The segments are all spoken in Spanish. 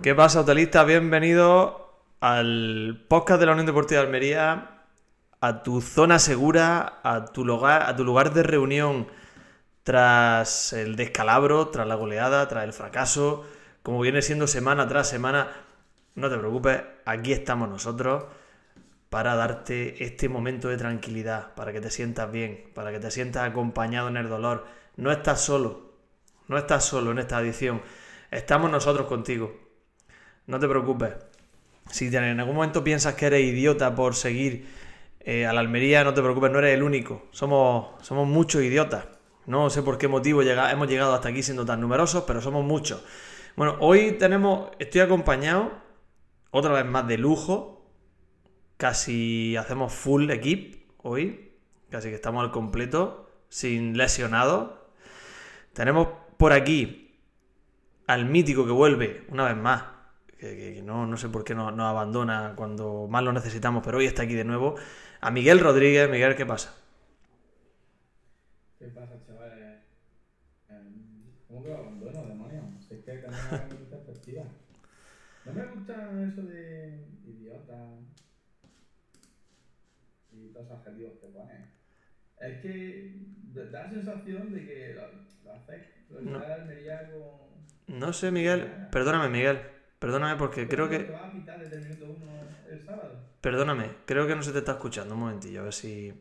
¿Qué pasa, hotelistas? Bienvenidos al podcast de la Unión Deportiva de Almería, a tu zona segura, a tu lugar, a tu lugar de reunión tras el descalabro, tras la goleada, tras el fracaso, como viene siendo semana tras semana. No te preocupes, aquí estamos nosotros para darte este momento de tranquilidad, para que te sientas bien, para que te sientas acompañado en el dolor. No estás solo, no estás solo en esta edición, estamos nosotros contigo. No te preocupes. Si en algún momento piensas que eres idiota por seguir eh, a la Almería, no te preocupes, no eres el único. Somos, somos muchos idiotas. No sé por qué motivo hemos llegado hasta aquí siendo tan numerosos, pero somos muchos. Bueno, hoy tenemos, estoy acompañado otra vez más de lujo. Casi hacemos full equip hoy. Casi que estamos al completo, sin lesionados. Tenemos por aquí al mítico que vuelve una vez más que, no, no, sé por qué nos, abandona cuando más lo necesitamos, pero hoy está aquí de nuevo. A Miguel Rodríguez. Miguel, ¿qué pasa? ¿Qué pasa, chavales? Em, ¿Cómo que lo abandono, demonios? Si es que mi perspectiva. No me gusta eso de idiota y todos los adjetivos que pones. Es que da la sensación de que lo, lo haces, lo no. Almería con... No sé, Miguel. Perdóname, Miguel. Perdóname porque creo que... Perdóname, creo que no se te está escuchando. Un momentillo, a ver si...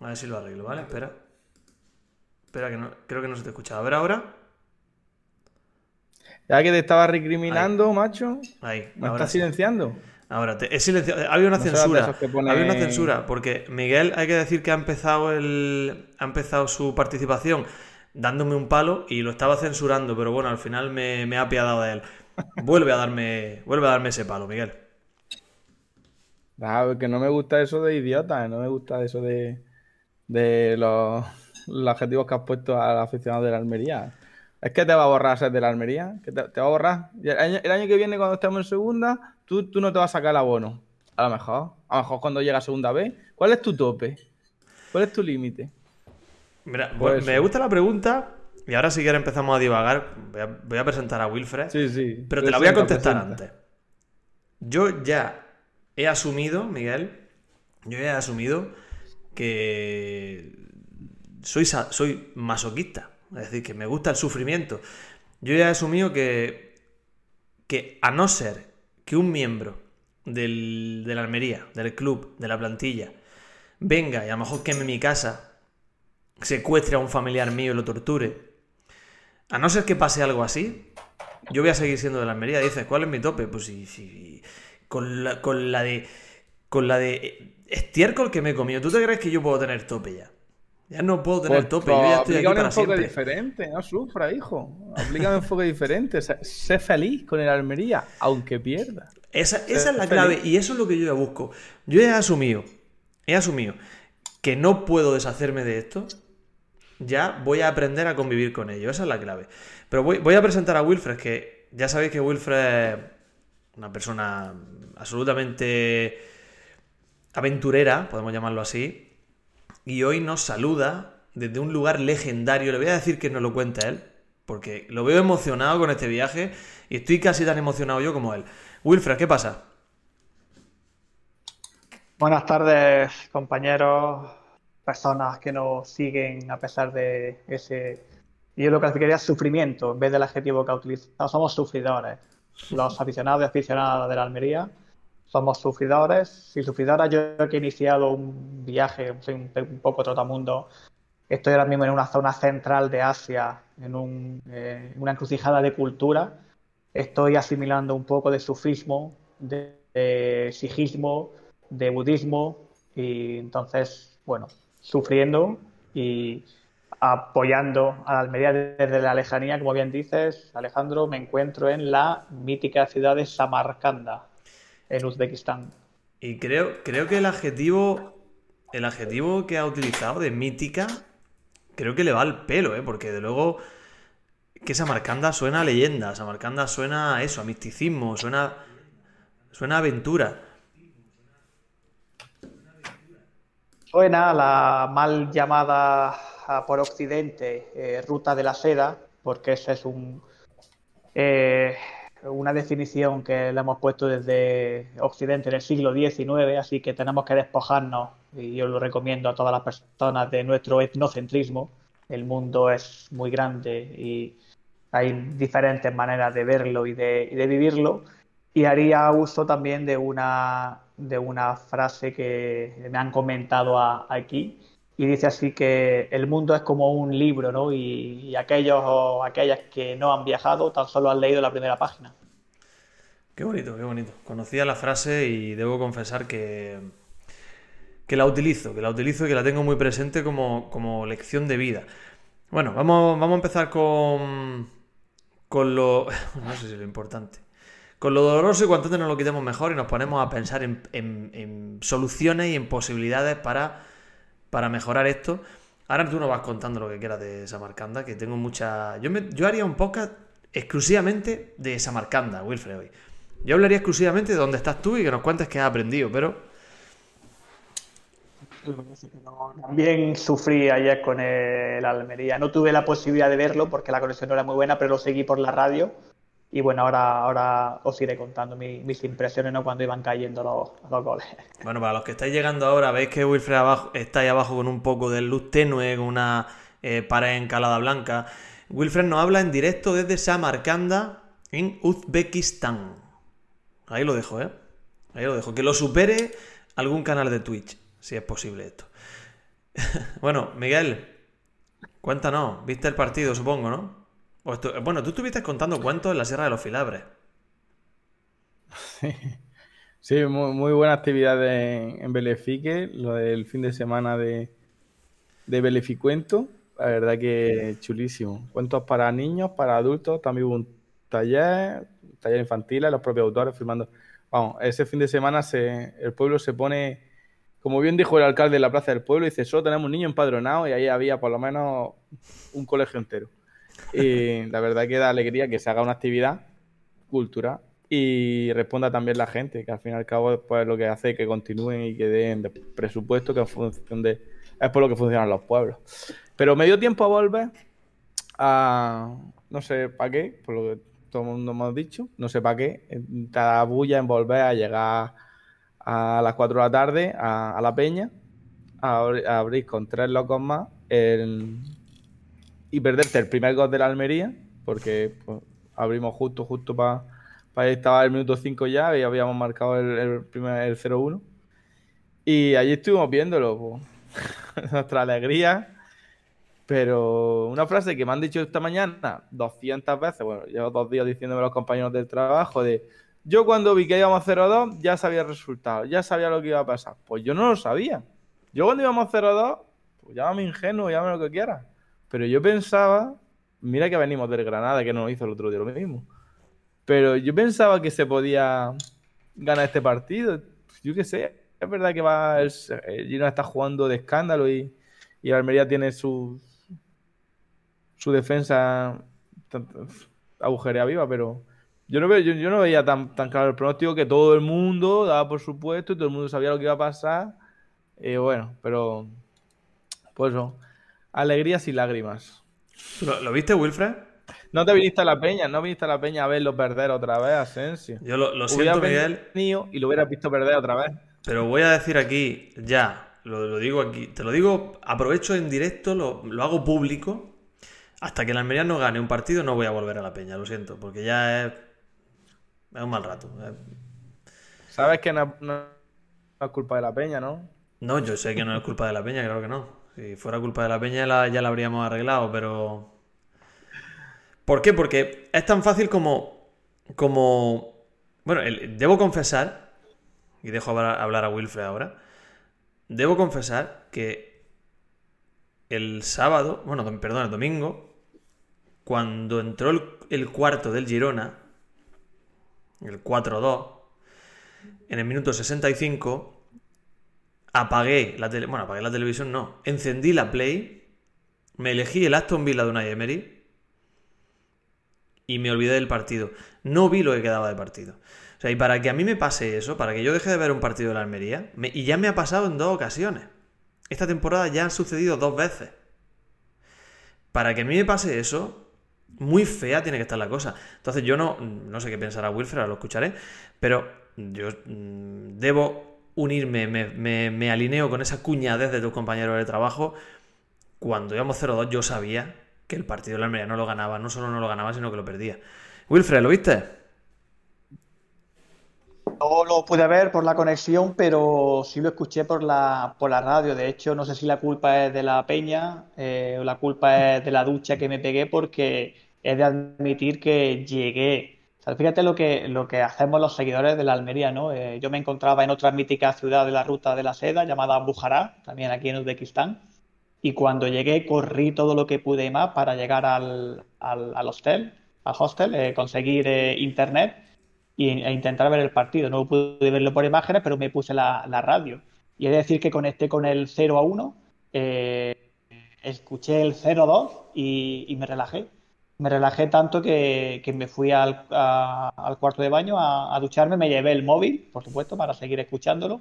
A ver si lo arreglo, ¿vale? Espera. Espera, que no... creo que no se te escucha. A ver ahora. Ya que te estaba recriminando, macho. Ahí. ¿Me estás silenciando? Ahora, te he silenciado. Había una censura. Había una censura. Porque Miguel, hay que decir que ha empezado el. Ha empezado su participación dándome un palo y lo estaba censurando, pero bueno, al final me, me ha apiadado de él. Vuelve a darme, vuelve a darme ese palo, Miguel. Ah, que no me gusta eso de idiota, no me gusta eso de, de los, adjetivos que has puesto al aficionado de la Almería. Es que te va a borrar ser de la Almería, que te, va a borrar. El año, que viene, cuando estemos en segunda, tú, tú no te vas a sacar el abono. A lo mejor. A lo mejor cuando llega a segunda vez. ¿Cuál es tu tope? ¿Cuál es tu límite? Mira, pues me gusta la pregunta y ahora si quieres empezamos a divagar. Voy a, presentar a Wilfred. Sí, sí. Pero te la voy a contestar antes. Yo ya he asumido, Miguel, yo ya he asumido que soy, soy masoquista. Es decir, que me gusta el sufrimiento. Yo ya he asumido que, que a no ser que un miembro del, de la Almería, del club, de la plantilla, venga y a lo mejor queme mi casa, secuestre a un familiar mío y lo torture, a no ser que pase algo así, yo voy a seguir siendo de la Almería. Dices, ¿cuál es mi tope? Pues sí, con, la, con la de. Con la de estiércol que me he comido. ¿Tú te crees que yo puedo tener tope ya? Ya no puedo tener pues, tope. yo ya estoy aquí un enfoque diferente, no sufra, hijo. Aplica un enfoque diferente. Sé feliz con el Almería, aunque pierda. Esa, esa es la clave y eso es lo que yo ya busco. Yo he asumido, he asumido que no puedo deshacerme de esto ya voy a aprender a convivir con ello. Esa es la clave. Pero voy, a presentar a Wilfred, que ya sabéis que Wilfred es una persona absolutamente aventurera, podemos llamarlo así, y hoy nos saluda desde un lugar legendario. Le voy a decir que nos lo cuenta él, porque lo veo emocionado con este viaje y estoy casi tan emocionado yo como él. Wilfred, ¿qué pasa? Buenas tardes, compañeros, personas que nos siguen a pesar de ese, yo lo clasificaría sufrimiento en vez del adjetivo que ha utilizado. Somos sufridores. Los aficionados y aficionadas de la Almería somos sufridores y sufridoras. Yo que he iniciado un viaje, soy un, poco trotamundo. Estoy ahora mismo en una zona central de Asia, en un, eh, una encrucijada de cultura. Estoy asimilando un poco de sufismo, de, de sijismo, de budismo y entonces, bueno, sufriendo y apoyando a Almería desde la lejanía, como bien dices, Alejandro, me encuentro en la mítica ciudad de Samarcanda, en Uzbekistán. Y creo, creo que el adjetivo, el adjetivo que ha utilizado de mítica, creo que le va al pelo, ¿eh? porque de luego que Samarcanda suena a leyenda, Samarcanda suena a eso, a misticismo, suena, suena a aventura. Suena la mal llamada ah, por Occidente eh, Ruta de la Seda, porque ese es un, eh, una definición que le hemos puesto desde Occidente en el siglo XIX, así que tenemos que despojarnos, y yo lo recomiendo a todas las personas, de nuestro etnocentrismo. El mundo es muy grande y hay diferentes maneras de verlo y de, y de vivirlo. Y haría uso también de una, de una frase que me han comentado aquí, y dice así que el mundo es como un libro, ¿no? Y, y aquellos o aquellas que no han viajado tan solo han leído la primera página. Qué bonito, qué bonito. Conocía la frase y debo confesar que, que la utilizo, que la utilizo y que la tengo muy presente como, como lección de vida. Bueno, vamos, vamos a empezar con, con lo... No sé si es lo importante. Con lo doloroso y cuanto antes nos lo quitemos mejor y nos ponemos a pensar en, en- en soluciones y en posibilidades para, para mejorar esto. Ahora tú nos vas contando lo que quieras de Samarcanda, que tengo mucha... Yo, me- yo haría un podcast exclusivamente de Samarcanda, Wilfred, hoy. Yo hablaría exclusivamente de dónde estás tú y que nos cuentes qué has aprendido, pero... También sufrí ayer con el Almería. No tuve la posibilidad de verlo porque la conexión no era muy buena, pero lo seguí por la radio. Y bueno, ahora, ahora os iré contando mi- mis impresiones ¿no? cuando iban cayendo los, los goles. Bueno, para los que estáis llegando ahora, veis que Wilfred abajo, está ahí abajo con un poco de luz tenue, con una eh, pared encalada blanca. Wilfred nos habla en directo desde Samarcanda, en Uzbekistán. Ahí lo dejo, ¿eh? Ahí lo dejo. Que lo supere algún canal de Twitch, si es posible esto. bueno, Miguel, cuéntanos. ¿Viste el partido, supongo, no? Bueno, tú estuviste contando cuentos en la Sierra de los Filabres. Sí, muy, muy buena actividad de- en Belefique, lo del fin de semana de, de Beleficuento. La verdad que chulísimo. Cuentos para niños, para adultos, también hubo un taller, taller infantil, los propios autores firmando. Vamos, ese fin de semana se, el pueblo se pone, como bien dijo el alcalde de la Plaza del Pueblo, dice, solo tenemos niños empadronados y ahí había por lo menos un colegio entero. Y la verdad que da alegría que se haga una actividad cultural y responda también la gente, que al fin y al cabo pues, lo que hace es que continúen y que den de presupuesto que en función de... es por lo que funcionan los pueblos. Pero me dio tiempo a volver a... no sé para qué, por lo que todo el mundo hemos dicho, no sé para qué, cada bulla en volver a llegar a las 4 de la tarde a, a la peña, a, a abrir con tres locos más el- y perderte el primer gol de la Almería, porque pues, abrimos justo, justo para ahí estaba el minuto 5 ya y habíamos marcado el, primer el 0-1. Y allí estuvimos viéndolo, pues, nuestra alegría. Pero una frase que me han dicho esta mañana 200 veces, bueno, llevo dos días diciéndome los compañeros del trabajo, de yo cuando vi que íbamos 0-2 ya sabía el resultado, ya sabía lo que iba a pasar. Pues yo no lo sabía. Yo cuando íbamos 0-2, pues llámame ingenuo, llámame lo que quieras. Pero yo pensaba, mira que venimos del Granada, que nos hizo el otro día lo mismo. Pero yo pensaba que se podía ganar este partido. Yo qué sé. Es verdad que va el, el está jugando de escándalo y, y el Almería tiene su, su defensa agujerea viva, pero yo no, veo, yo, no veía tan, tan claro el pronóstico que todo el mundo daba por supuesto y todo el mundo sabía lo que iba a pasar. Y bueno, pero pues eso, alegrías y lágrimas. ¿Lo, lo viste, Wilfred? No te viniste a la peña, no viniste a la peña a verlo perder otra vez, Asensio. Yo lo, siento, Miguel. y lo hubieras visto perder otra vez. Pero voy a decir aquí, ya, lo, lo digo aquí, te lo digo, aprovecho en directo, lo, lo hago público. Hasta que el Almería no gane un partido, no voy a volver a la peña, lo siento, porque ya es, es un mal rato. eh. Sabes que no, no- no es culpa de la peña, ¿no? No, yo sé que no es culpa de la peña, claro que no. Si fuera culpa de la peña ya la habríamos arreglado, pero... ¿Por qué? Porque es tan fácil como... como... Bueno, debo confesar, y dejo hablar, a Wilfred ahora, debo confesar que el sábado, bueno, perdón, el domingo, cuando entró el, el cuarto del Girona, el 4-2, en el minuto 65, apagué la tele, bueno, apagué la televisión, no, encendí la Play, me elegí el Aston Villa de Unai Emery y me olvidé del partido. No vi lo que quedaba de partido. O sea, y para que a mí me pase eso, para que yo deje de ver un partido de la Almería, me- y ya me ha pasado en dos ocasiones. Esta temporada ya han sucedido dos veces. Para que a mí me pase eso, Muy fea tiene que estar la cosa. Entonces yo no, no sé qué pensará Wilfred, ahora lo escucharé, pero yo mm, debo unirme, me, me, me alineo con esa cuñadez de tus compañeros de trabajo. Cuando íbamos 0-2 yo sabía que el partido de la Almería no lo ganaba, no solo no lo ganaba, sino que lo perdía. Wilfred, ¿lo viste? No lo pude ver por la conexión, pero sí lo escuché por la, por la radio. De hecho, no sé si la culpa es de la peña eh, o la culpa es de la ducha que me pegué, porque he de admitir que llegué. O sea, fíjate lo que, lo que hacemos los seguidores de la Almería, ¿no? Eh, yo me encontraba en otra mítica ciudad de la ruta de la seda llamada Bujará, también aquí en Uzbekistán, y cuando llegué corrí todo lo que pude más para llegar al, al, al hostel, al hostel, eh, conseguir eh, internet y, e intentar ver el partido. No pude verlo por imágenes, pero me puse la, la radio. Y he de decir que conecté con el 0 a 1, eh, escuché el 0 a 2 y, y me relajé me relajé tanto que, me fui al, cuarto de baño a, ducharme, me llevé el móvil, por supuesto, para seguir escuchándolo.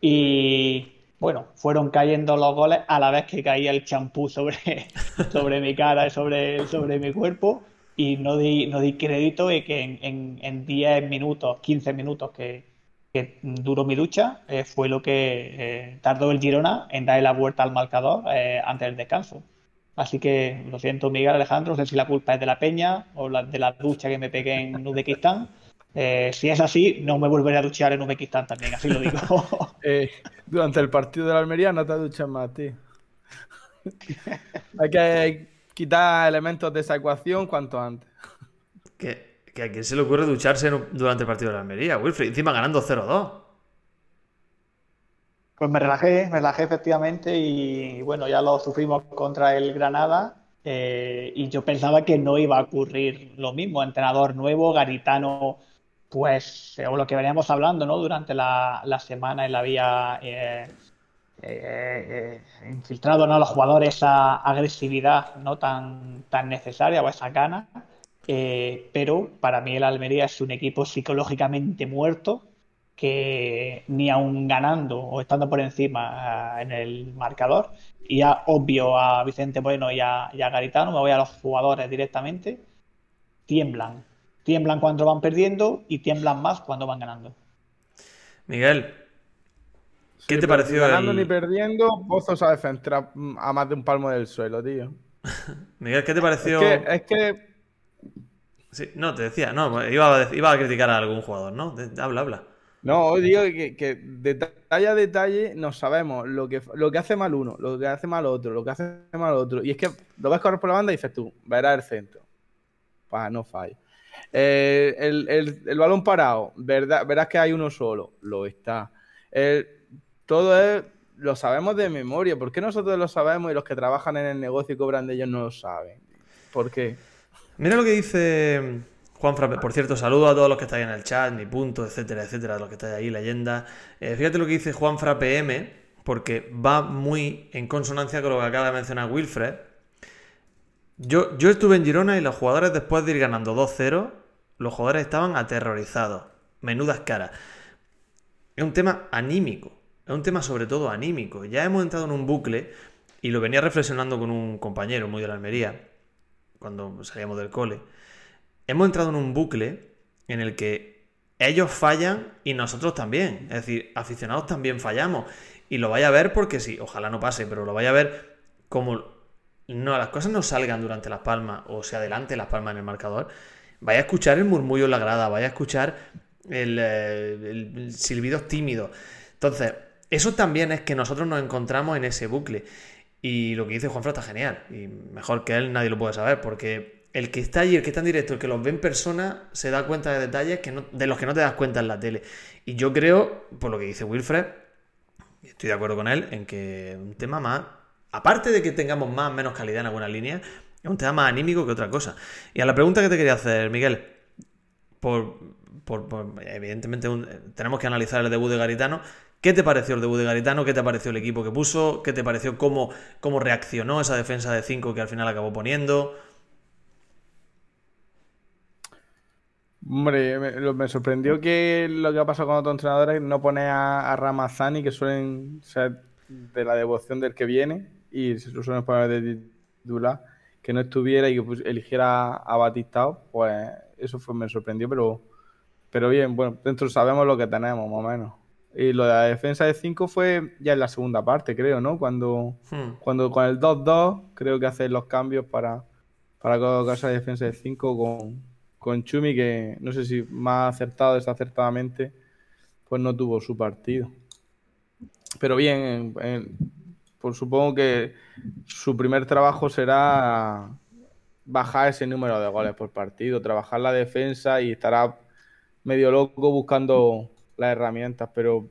Y bueno, fueron cayendo los goles a la vez que caía el champú sobre, sobre mi cara y sobre, sobre mi cuerpo. Y no di, no di crédito de que en, en, en 10 minutos, 15 minutos que, que duró mi ducha, eh, fue lo que eh, tardó el Girona en darle la vuelta al marcador eh, antes del descanso. Así que lo siento, Miguel Alejandro, no sé si la culpa es de la peña o la, de la ducha que me pegué en Uzbekistán. Eh, si es así, no me volveré a duchar en Uzbekistán también, así lo digo. eh, durante el partido de la Almería no te duchas más, tío. Hay que quitar elementos de esa ecuación cuanto antes. ¿Que, que a quién se le ocurre ducharse durante el partido de la Almería, Wilfred? Encima ganando 0-2. Pues me relajé, me relajé efectivamente y bueno, ya lo sufrimos contra el Granada eh, y yo pensaba que no iba a ocurrir lo mismo. Entrenador nuevo, Garitano, pues, o lo que veníamos hablando, ¿no? Durante la, la semana él había eh, eh, infiltrado a los jugadores esa agresividad no tan, tan necesaria o esa gana. pero para mí el Almería es un equipo psicológicamente muerto que ni aun ganando o estando por encima uh, en el marcador, y ya obvio a Vicente Moreno y a, y a, Garitano, me voy a los jugadores directamente, tiemblan. Tiemblan cuando van perdiendo y tiemblan más cuando van ganando. Miguel, ¿qué sí, te pareció? Ganando el... ni perdiendo, Pozo sabe centrar a más de un palmo del suelo, tío. Miguel, ¿qué te pareció? Es que, es que... Sí, no, te decía, no, iba a, iba a criticar a algún jugador, ¿no? Habla, habla. No, digo que, detalle a detalle nos sabemos lo que, lo que hace mal uno, lo que hace mal otro, lo que hace mal otro. Y es que lo ves correr por la banda y dices tú, verás el centro. Pues no falla. Eh, el, el, el, balón parado, verdad, verás que hay uno solo, lo está. El, todo es, lo sabemos de memoria. ¿Por qué nosotros lo sabemos y los que trabajan en el negocio y cobran de ellos no lo saben? ¿Por qué? Mira lo que dice Juan Fra, por cierto, saludo a todos los que estáis en el chat, mi punto, etcétera, etcétera, los que estáis ahí, leyenda. Eh, fíjate lo que dice Juan Fra PM, porque va muy en consonancia con lo que acaba de mencionar Wilfred. Yo, yo estuve en Girona y los jugadores, después de ir ganando 2-0, los jugadores estaban aterrorizados. Menudas caras. Es un tema anímico. Es un tema sobre todo anímico. Ya hemos entrado en un bucle y lo venía reflexionando con un compañero muy de la Almería, cuando salíamos del cole hemos entrado en un bucle en el que ellos fallan y nosotros también. Es decir, aficionados también fallamos. Y lo vaya a ver porque sí, ojalá no pase, pero lo vaya a ver como no, las cosas no salgan durante las palmas o se adelante las palmas en el marcador. Vaya a escuchar el murmullo en la grada, vaya a escuchar el, el, el silbido tímido. Entonces, eso también es que nosotros nos encontramos en ese bucle. Y lo que dice Juanfra está genial. Y mejor que él nadie lo puede saber porque el que está allí, el que está en directo, el que los ve en persona, se da cuenta de detalles que no, de los que no te das cuenta en la tele. Y yo creo, por lo que dice Wilfred, estoy de acuerdo con él, en que un tema más, aparte de que tengamos más o menos calidad en alguna línea, es un tema más anímico que otra cosa. Y a la pregunta que te quería hacer, Miguel, por, evidentemente tenemos que analizar el debut de Garitano. ¿Qué te pareció el debut de Garitano? ¿Qué te pareció el equipo que puso? ¿Qué te pareció cómo, cómo reaccionó esa defensa de 5 que al final acabó poniendo? Hombre, me, me, sorprendió que lo que ha pasado con otros entrenadores no pone a, a Ramazani, que suelen ser de la devoción del que viene, y se suelen poner de titular. que no estuviera y que pues, eligiera a Batistao, pues eso fue, me sorprendió, pero, pero bien, bueno, dentro sabemos lo que tenemos, más o menos. Y lo de la defensa de 5 fue ya en la segunda parte, creo, ¿no? Cuando, Hmm. cuando con el 2-2 creo que hacen los cambios para, para colocar esa defensa de 5 con, con Chumi, que no sé si más acertado o desacertadamente, pues no tuvo su partido. Pero bien, en- en- pues supongo que su primer trabajo será bajar ese número de goles por partido, trabajar la defensa y estará medio loco buscando las herramientas, pero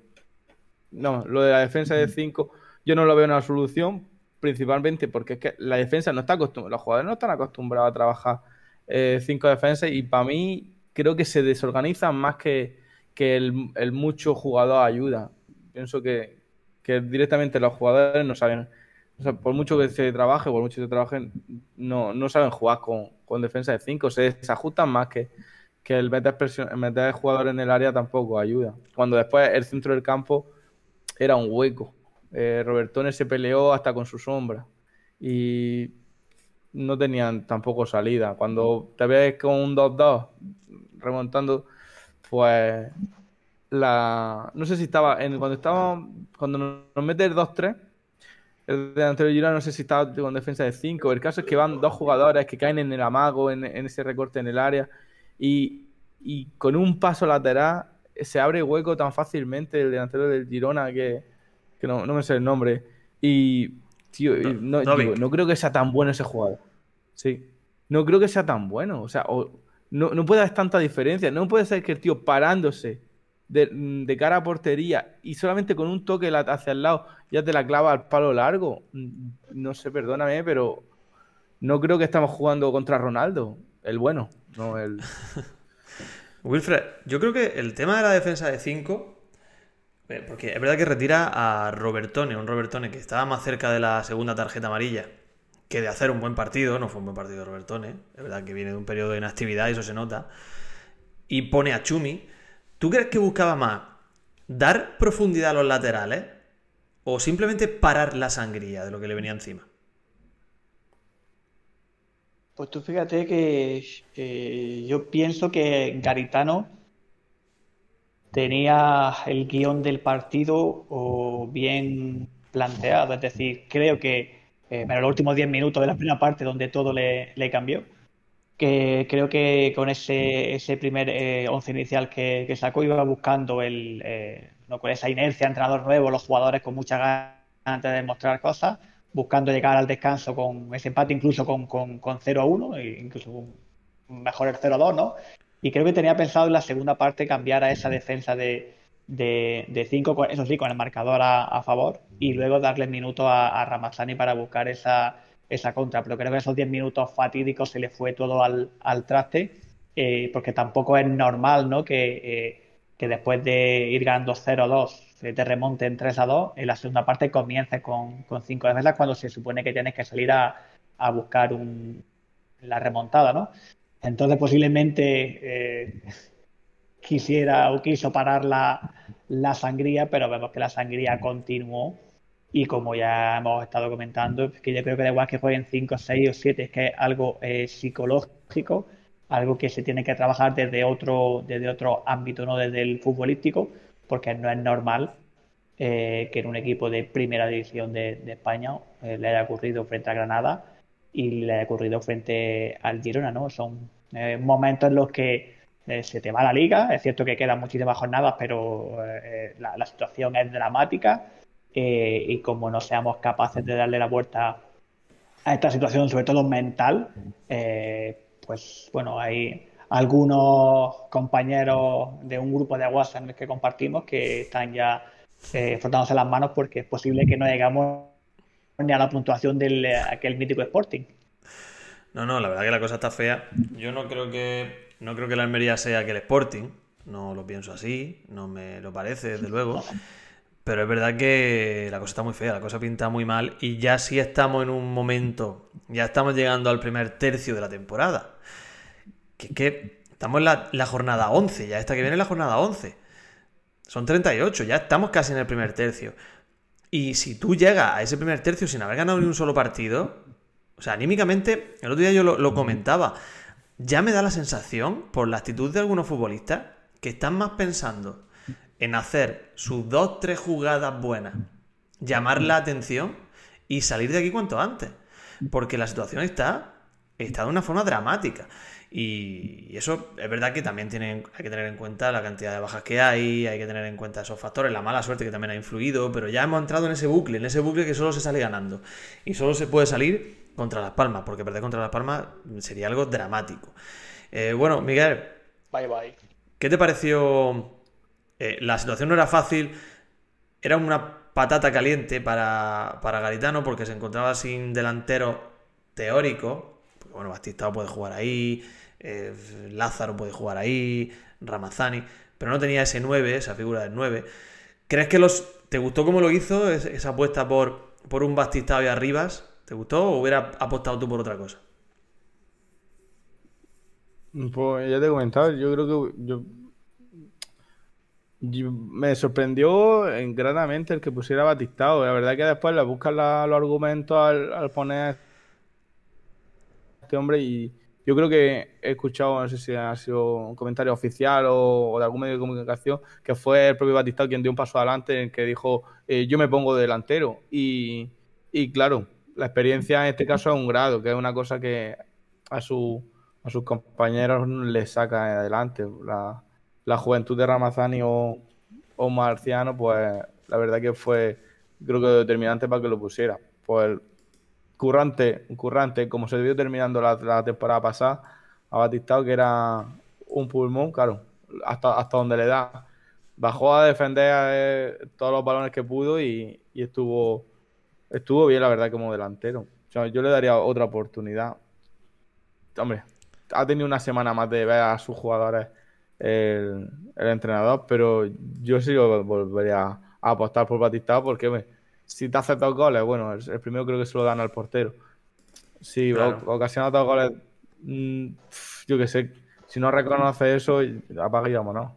no, lo de la defensa de 5 yo no lo veo una solución, principalmente porque es que la defensa no está acostumbrada, los jugadores no están acostumbrados a trabajar eh, cinco defensas y para mí creo que se desorganizan más que, que el, mucho jugador ayuda. Pienso que, que directamente los jugadores no saben, o sea, por mucho que se trabaje, por mucho que se trabajen, no, no saben jugar con, con defensa de 5, se desajustan más que, que el meter, presión, meter jugadores en el área tampoco ayuda. Cuando después el centro del campo era un hueco. Eh, Robertone se peleó hasta con su sombra y no tenían tampoco salida. Cuando te ves con un 2-2 remontando, pues la no sé si estaba en cuando estaba cuando nos mete el 2-3 el delantero de Girona no sé si estaba con defensa de 5 el caso es que van dos jugadores que caen en el amago en, en ese recorte en el área y, y con un paso lateral se abre hueco tan fácilmente el delantero del Girona que, que no, no me sé el nombre. Y tío y no, Dovic. digo, no creo que sea tan bueno ese jugador sí no creo que sea tan bueno o sea o- no, no puede haber tanta diferencia no puede ser que el tío parándose de, de cara a portería y solamente con un toque hacia el lado ya te la clava al palo largo. Mm, No sé, perdóname, pero no creo que estamos jugando contra Ronaldo, el bueno, no el. Wilfred, yo creo que el tema de la defensa de 5, porque es verdad que retira a Robertone, un Robertone que estaba más cerca de la segunda tarjeta amarilla que de hacer un buen partido, no fue un buen partido Robertone, es verdad que viene de un periodo de inactividad eso se nota, y pone a Chumi. ¿Tú crees que buscaba más dar profundidad a los laterales o simplemente parar la sangría de lo que le venía encima? Pues tú fíjate que eh, yo pienso que Garitano tenía el guion del partido o bien planteado. Es decir, creo que eh, los últimos 10 minutos de la primera parte donde todo le, cambió, que creo que con ese, ese primer eh, once inicial que, sacó iba buscando el, eh, no, con esa inercia, entrenador nuevo, los jugadores con muchas ganas de demostrar cosas, buscando llegar al descanso con ese empate, incluso con, con, con 0 a 1, e incluso mejor el 0 a 2, ¿no? Y creo que tenía pensado en la segunda parte cambiar a esa defensa de, de, cinco, eso sí, con el marcador a, a favor, y luego darle minutos a, a Ramazzani para buscar esa, esa contra. Pero creo que esos 10 minutos fatídicos se le fue todo al, al traste, eh, porque tampoco es normal, ¿no? Que, eh, que después de ir ganando 0-2 se te remonte en 3-2, en la segunda parte comiences con, con cinco defensas cuando se supone que tienes que salir a, a buscar la remontada, ¿no? Entonces posiblemente eh, quisiera o quiso parar la, sangría, pero vemos que la sangría continuó. Y como ya hemos estado comentando, que yo creo que da igual que jueguen 5, 6 o 7, es que es algo eh, psicológico, algo que se tiene que trabajar desde otro, desde otro ámbito, no desde el futbolístico, porque no es normal eh, que en un equipo de primera división de, de España eh, le haya ocurrido frente a Granada y le haya ocurrido frente al Girona, ¿no? Son eh, momentos en los que eh, se te va la liga, es cierto que quedan muchísimas jornadas, pero eh, la, la situación es dramática eh, y como no seamos capaces de darle la vuelta a esta situación, sobre todo mental, eh, pues bueno, hay algunos compañeros de un grupo de WhatsApp en el que compartimos que están ya eh, frotándose las manos porque es posible que no llegamos a la puntuación del eh, aquel mítico Sporting. No, no, la verdad que la cosa está fea. Yo no creo que no creo que la Almería sea que el Sporting, no lo pienso así, no me lo parece, desde luego. Pero es verdad que la cosa está muy fea, la cosa pinta muy mal y ya sí estamos en un momento, ya estamos llegando al primer tercio de la temporada. Que que estamos en la, la jornada 11, ya esta que viene es la jornada 11. Son 38, ya estamos casi en el primer tercio. Y si tú llegas a ese primer tercio sin haber ganado ni un solo partido, O sea, anímicamente, el otro día yo lo, lo comentaba. Ya me da la sensación, por la actitud de algunos futbolistas, que están más pensando en hacer sus dos, tres jugadas buenas, llamar la atención y salir de aquí cuanto antes. Porque la situación está, está de una forma dramática. Y eso es verdad que también tienen, hay que tener en cuenta la cantidad de bajas que hay, hay que tener en cuenta esos factores, la mala suerte que también ha influido, pero ya hemos entrado en ese bucle, en ese bucle que solo se sale ganando. Y solo se puede salir contra Las Palmas, porque perder contra Las Palmas sería algo dramático. Eh, bueno, Miguel. Bye bye. ¿Qué te pareció? Eh, la situación no era fácil, era una patata caliente para, para Garitano porque se encontraba sin delantero teórico. Porque, bueno, Bastistao puede jugar ahí, eh, Lázaro puede jugar ahí, Ramazani, pero no tenía ese 9, esa figura del 9. ¿Crees que los te gustó cómo lo hizo esa apuesta por, por un Bastistao y Arribas? ¿Te gustó o hubiera apostado tú por otra cosa? Pues ya te he comentado, yo creo que yo, me sorprendió granamente el que pusiera Batistao. La verdad que después le buscan los argumentos al, al poner este hombre y yo creo que he escuchado, no sé si ha sido un comentario oficial o, de algún medio de comunicación, que fue el propio Batistao quien dio un paso adelante en que dijo eh, yo me pongo delantero. Y, y, claro, la experiencia en este caso es un grado, que es una cosa que a, su, a sus compañeros les saca adelante. La, la juventud de Ramazani o, o Marciano, pues la verdad que fue, creo que determinante para que lo pusiera. Pues currante, currante, como se debió terminando la, temporada pasada, ha batistado que era un pulmón, claro, hasta, hasta donde le da. Bajó a defender eh, todos los balones que pudo y, estuvo, estuvo bien, la verdad, como delantero. yo le daría otra oportunidad. Hombre, ha tenido una semana más de ver a sus jugadores el, entrenador, pero yo sí volvería a, apostar por Batistao porque si te hace dos goles, bueno, el, primero creo que se lo dan al portero. Si ocasiona dos goles, mm, yo qué sé, si no reconoce eso, apaga y vámonos.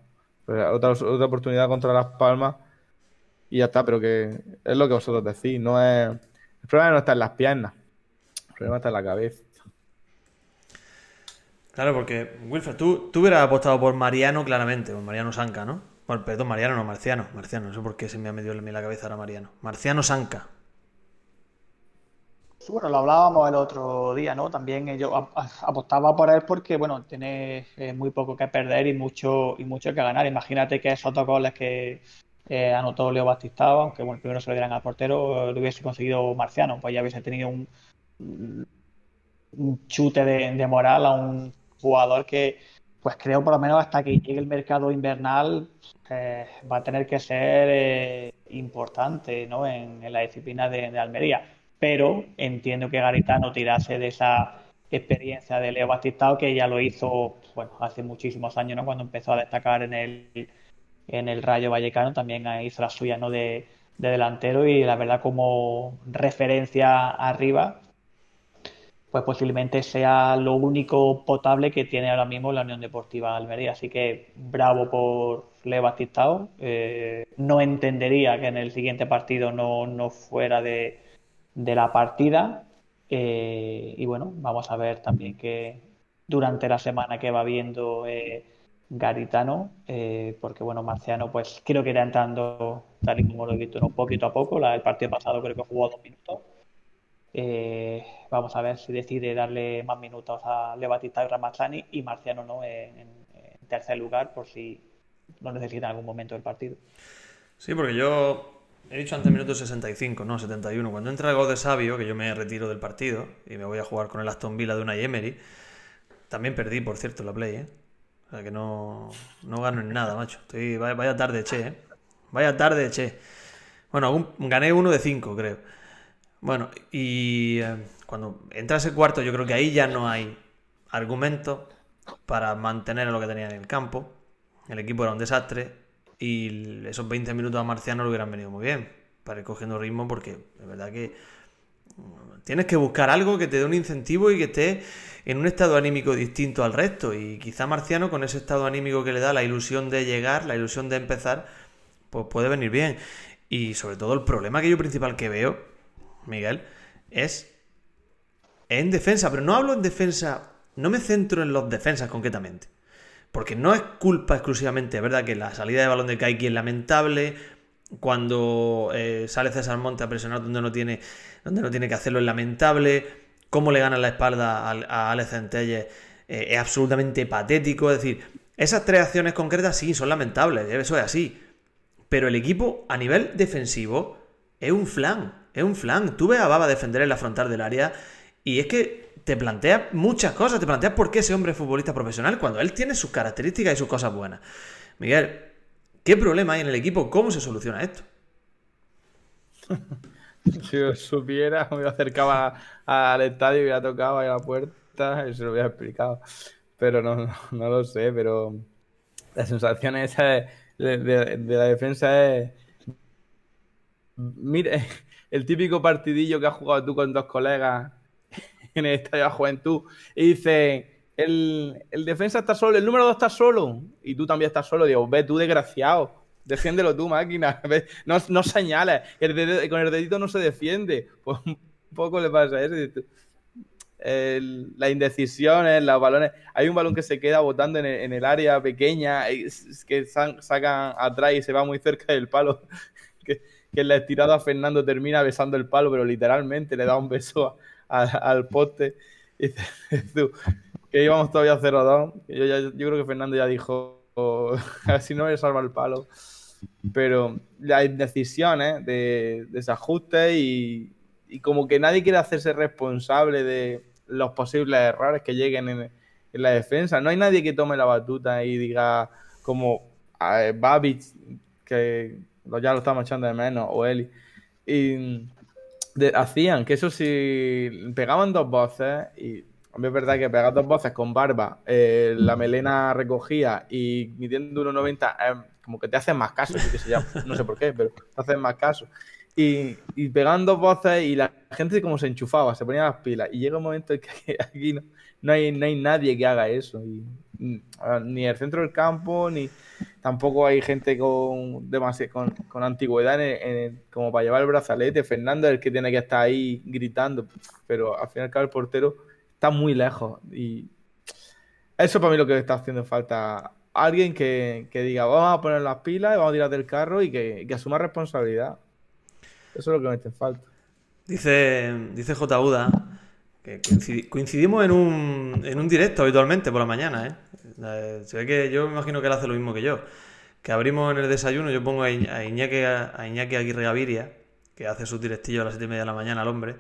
Pues otra, otra oportunidad contra Las Palmas y ya está, pero que es lo que vosotros decís, no es... El problema no está en las piernas, el problema está en la cabeza. Claro, porque, Wilfred, tú, tú hubieras apostado por Mariano claramente, por Mariano Sanca, ¿no? Bueno, perdón, Mariano, no, Marciano. Marciano, no sé por qué se me ha metido en la cabeza ahora Mariano. Marciano Sanca. Bueno, lo hablábamos el otro día, ¿no? También yo apostaba por él porque, bueno, tiene eh, muy poco que perder y mucho y mucho que ganar. Imagínate que esos dos goles que eh, anotó Leo Batistao, aunque bueno, primero se lo dieran al portero, lo hubiese conseguido Marciano, pues ya hubiese tenido un, un chute de moral a un jugador que, pues creo por lo menos hasta que llegue el mercado invernal, eh, va a tener que ser eh, importante ¿no? en, la disciplina de, Almería. Pero entiendo que Garitano tirase de esa experiencia de Leo Batistao, que ya lo hizo bueno, hace muchísimos años, ¿no? cuando empezó a destacar en el, en el Rayo Vallecano, también hizo la suya ¿no? de, de delantero y la verdad como referencia arriba pues posiblemente sea lo único potable que tiene ahora mismo la Unión Deportiva Almería. Así que bravo por Leo Batistao. Eh, no entendería que en el siguiente partido no, fuera de, la partida. Eh, y bueno, vamos a ver también que durante la semana que va viendo eh, Garitano, porque bueno, Marciano pues creo que irá entrando, tal y como lo he visto, un poquito a poco. el partido pasado creo que jugó dos minutos eh, vamos a ver si decide darle más minutos a Levatista y Ramazzani y Marciano no en, tercer lugar por si lo necesita en algún momento del partido. Sí, porque yo he dicho antes minuto 65, no 71. Cuando entra el gol de Sabio, que yo me retiro del partido y me voy a jugar con el Aston Villa de una Emery, también perdí, por cierto, la play, ¿eh? O sea que no, no gano en nada, macho. Estoy, vaya, tarde, che, ¿eh? Vaya tarde, che. Bueno, gané uno de cinco, creo. Bueno, y eh, cuando entra ese cuarto, yo creo que ahí ya no hay argumento para mantener lo que tenía en el campo. El equipo era un desastre y esos 20 minutos a Marciano le hubieran venido muy bien para ir cogiendo ritmo porque es verdad que mm, tienes que buscar algo que te dé un incentivo y que esté en un estado anímico distinto al resto. Y quizá Marciano, con ese estado anímico que le da, la ilusión de llegar, la ilusión de empezar, pues puede venir bien. Y sobre todo el problema que yo principal que veo Miguel, es en defensa, pero no hablo en defensa, no me centro en los defensas concretamente. Porque no es culpa exclusivamente, verdad que la salida de balón de Kaiki es lamentable, cuando eh, sale César Monte a presionar donde no tiene, donde no tiene que hacerlo es lamentable, cómo le ganan la espalda a, a Alex Centelles eh, es absolutamente patético, es decir, esas tres acciones concretas sí son lamentables, eso es así, pero el equipo a nivel defensivo es un flan, es un flan, tú ves a Baba defender en la frontal del área y es que te planteas muchas cosas, te planteas por qué ese hombre es futbolista profesional cuando él tiene sus características y sus cosas buenas. Miguel, ¿qué problema hay en el equipo? ¿Cómo se soluciona esto? Si yo supiera, me acercaba al estadio y hubiera tocado ahí a la puerta y se lo hubiera explicado. Pero no, no, lo sé, pero la sensación esa de- de- de la defensa es... Mire, el típico partidillo que has jugado tú con dos colegas en el estadio de juventud y dice, el, el defensa está solo, el número dos está solo y tú también estás solo. Digo, ve tú, desgraciado. Defiéndelo tú, máquina. No, no señales. Con el dedito no se defiende. Pues un poco le pasa eso. Dices tú, el- las indecisiones, los balones. Hay un balón que se queda botando en el, área pequeña, que sacan atrás y se va muy cerca del palo. Que en la estirada Fernando termina besando el palo, pero literalmente le da un beso a- al poste. Y tú, que íbamos todavía 0-2. Yo, ya- yo creo que Fernando ya dijo, así no me salva el palo. Pero las indecisiones de desajustes y, y como que nadie quiere hacerse responsable de los posibles errores que lleguen en, en la defensa. No hay nadie que tome la batuta y diga como a Babic, que lo- ya lo estamos echando de menos, o Eli. Y de- hacían que eso si pegaban dos voces y es verdad que pegar dos voces con barba, eh, la melena recogía y midiendo 1,90 eh, como que te hacen más caso, qué sé, ya, no sé por qué, pero te hacen más caso. Y, y pegaban dos voces y la gente como se enchufaba, se ponía las pilas y llega un momento en que aquí no, no hay, no hay nadie que haga eso. Y, mm, ni el centro del campo, ni tampoco hay gente con, con, con antigüedad en como para llevar el brazalete. Fernando es el que tiene que estar ahí gritando, pero al final el portero está muy lejos. Y eso para mí lo que está haciendo falta. Alguien que, que diga, vamos a poner las pilas y vamos a tirar del carro y que, que asuma responsabilidad. Eso es lo que me hace falta. Dice, dice que coincidi- coincidimos en un, en un directo habitualmente por la mañana, ¿eh? Que yo me imagino que él hace lo mismo que yo. Que abrimos en el desayuno, yo pongo a, Iñ- a Iñaki, a Iñaki Aguirre Gaviria, que hace sus directillos a las 7 y media de la mañana al hombre,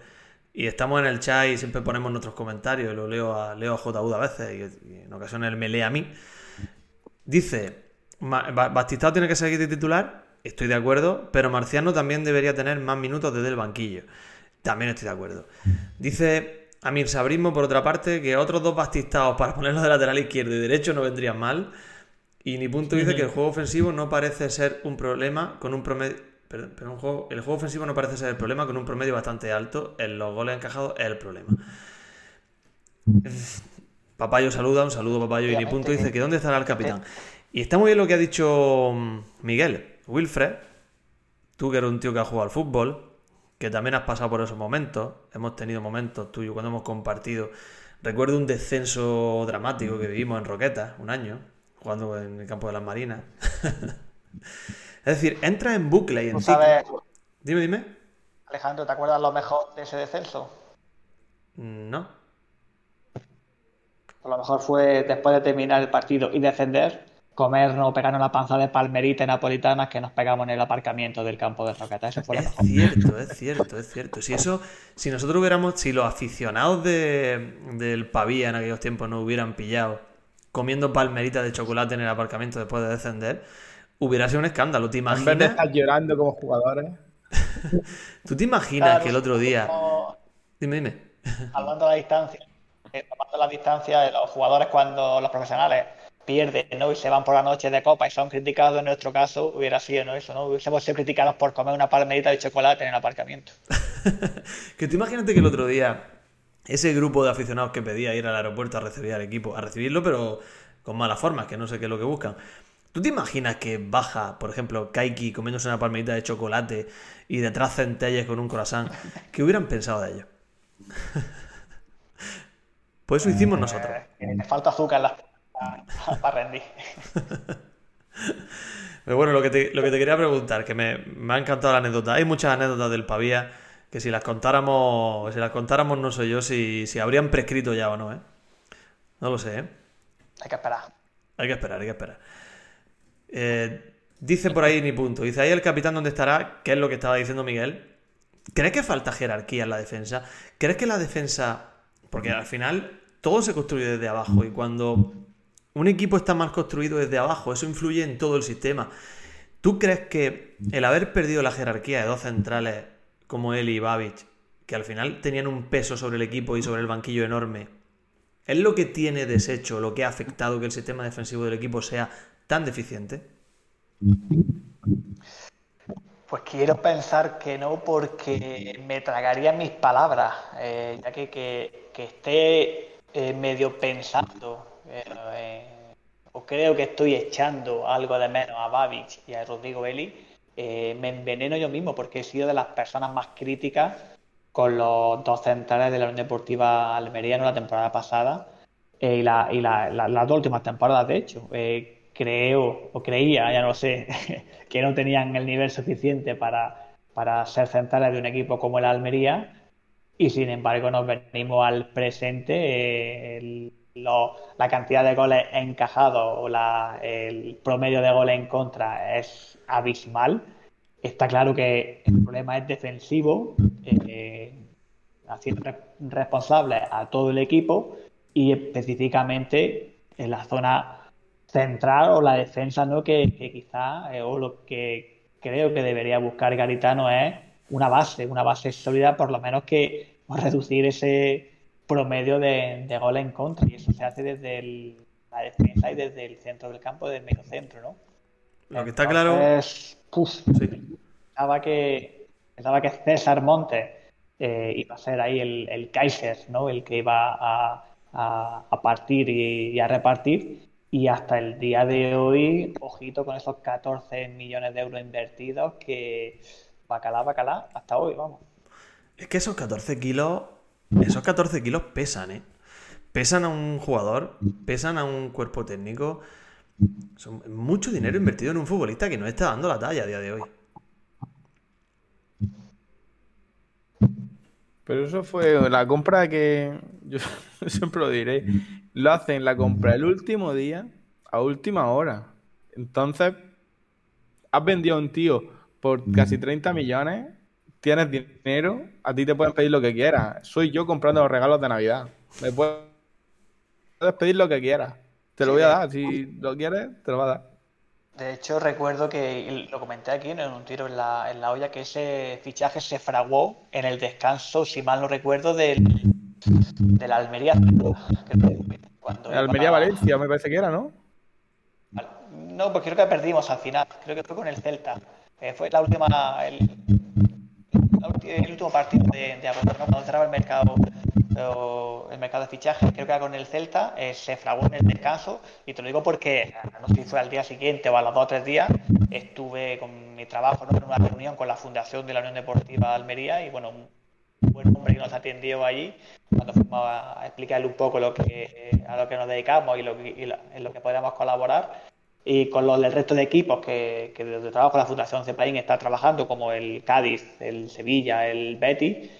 y estamos en el chat y siempre ponemos nuestros comentarios, y lo leo a, leo a J. Uda a veces, y, en ocasiones él me lee a mí. Dice, "Ma- Ba- Bastistao tiene que seguir de titular, estoy de acuerdo, pero Marciano también debería tener más minutos desde el banquillo. También estoy de acuerdo. Dice Amir Sabrismo, por otra parte, que otros dos Bastistaos para ponerlos de lateral izquierdo y derecho no vendrían mal. Y ni punto dice que el juego ofensivo no parece ser un problema con un promedio. Perdón, pero un juego- el juego ofensivo no parece ser el problema con un promedio bastante alto. En los goles encajados es el problema. Papayo saluda, un saludo Papayo y ni punto dice que ¿dónde estará el capitán? Y está muy bien lo que ha dicho mm, Miguel, Wilfred, tú que eres un tío que ha jugado al fútbol, que también has pasado por esos momentos, hemos tenido momentos tuyos cuando hemos compartido. Recuerdo un descenso dramático que vivimos en Roquetas, un año, jugando en el campo de las Marinas. es decir, entras en bucle y en ¿Tú ciclo. sabes, Dime, dime. Alejandro, ¿te acuerdas lo mejor de ese descenso? No. A lo mejor fue después de terminar el partido y descender, comernos, pegarnos la panza de palmerita napolitanas que nos pegamos en el aparcamiento del campo de Roqueta. Eso fue lo Es mejor. cierto, es cierto, es cierto. Si eso, si nosotros hubiéramos, si los aficionados de, del Pavía en aquellos tiempos nos hubieran pillado comiendo palmeritas de chocolate en el aparcamiento después de descender, hubiera sido un escándalo. ¿Te En vez de imaginas? estar llorando como jugadores. ¿Tú te imaginas Claro, que el otro día... como- Dime, dime. Hablando de la distancia, eh, tomando la distancia de los jugadores cuando los profesionales pierden ¿no? y se van por la noche de copa y son criticados, en nuestro caso hubiera sido ¿no? eso, ¿no? Hubiésemos sido criticados por comer una palmerita de chocolate en el aparcamiento. Que tú imagínate que el otro día ese grupo de aficionados que pedía ir al aeropuerto a recibir al equipo, a recibirlo, pero con malas formas, que no sé qué es lo que buscan. ¿Tú te imaginas que baja, por ejemplo, Kaiki comiéndose una palmerita de chocolate y detrás centelles con un croissant? ¿Qué hubieran pensado de ellos? Pues eso hicimos nosotros. Eh, me falta azúcar en la... para rendir. Pero bueno, lo que te, lo que te quería preguntar, que me, me ha encantado la anécdota. Hay muchas anécdotas del Pavía que si las contáramos, si las contáramos no sé yo si, si habrían prescrito ya o no, ¿eh? No lo sé, ¿eh? Hay que esperar. Hay que esperar, hay que esperar. Eh, dice por ahí ni punto. Dice ahí el capitán dónde estará, que es lo que estaba diciendo Miguel. ¿Crees que falta jerarquía en la defensa? ¿Crees que la defensa... Porque al final todo se construye desde abajo y cuando un equipo está mal construido desde abajo, eso influye en todo el sistema. ¿Tú crees que el haber perdido la jerarquía de dos centrales como él y Babic, que al final tenían un peso sobre el equipo y sobre el banquillo enorme, es lo que tiene deshecho, lo que ha afectado que el sistema defensivo del equipo sea tan deficiente? Pues quiero pensar que no, porque me tragaría mis palabras, eh, ya que, que, esté eh, medio pensando, eh, o creo que estoy echando algo de menos a Babic y a Rodrigo Eli, me enveneno yo mismo, porque he sido de las personas más críticas con los dos centrales de la Unión Deportiva Almería en la temporada pasada y, la, y las dos últimas temporadas, de hecho. Creo, o creía, ya no sé, que no tenían el nivel suficiente para, para ser centrales de un equipo como el Almería y sin embargo nos venimos al presente, eh, la cantidad de goles encajados o la, el promedio de goles en contra es abismal. Está claro que el problema es defensivo, eh, haciendo responsable a todo el equipo y específicamente en la zona central o la defensa, ¿no? Que, quizá, eh, o lo que creo que debería buscar Garitano es una base, una base sólida, por lo menos que reducir ese promedio de, de goles en contra. Y eso se hace desde la defensa y desde el centro del campo, desde el medio centro, ¿no? Lo que está claro. Es, pensaba, que, pensaba que César Montes eh, iba a ser ahí el, el Kaiser, ¿no? El que iba a, a, partir y, a repartir y hasta el día de hoy, ojito con esos 14 millones de euros invertidos que bacalá, bacalá, hasta hoy, vamos. Es que esos 14 kilos, esos 14 kilos pesan, ¿eh? Pesan a un jugador, pesan a un cuerpo técnico. Son mucho dinero invertido en un futbolista que no está dando la talla a día de hoy. Pero eso fue la compra que yo siempre lo diré. Lo hacen la compra el último día, a última hora. Entonces, has vendido a un tío por casi 30 millones, tienes dinero, a ti te pueden pedir lo que quieras. Soy yo comprando los regalos de Navidad. Me puedes pedir lo que quieras. Te lo voy a dar. Si lo quieres, te lo va a dar. De hecho, recuerdo que lo comenté aquí en un tiro en la, en la olla que ese fichaje se fraguó en el descanso, si mal no recuerdo, del, de la Almería. Cuando Almería Valencia, me parece que era, ¿no? No, pues creo que perdimos al final. Creo que fue con el Celta. Eh, fue la última, el, el, último partido de, de agosto, cuando cerraba el mercado el mercado de fichajes, creo que con el Celta, eh, se fraguó en el descanso y te lo digo porque no sé si fue al día siguiente o a los dos o tres días, estuve con mi trabajo en una reunión con la Fundación de la Unión Deportiva de Almería y bueno, un buen hombre que nos atendió allí cuando fuimos a explicarle un poco lo que, a lo que nos dedicamos y, lo, en lo que podemos colaborar y con los del resto de equipos que, que desde trabajo la Fundación Cepaín está trabajando, como el Cádiz, el Sevilla, el Betis,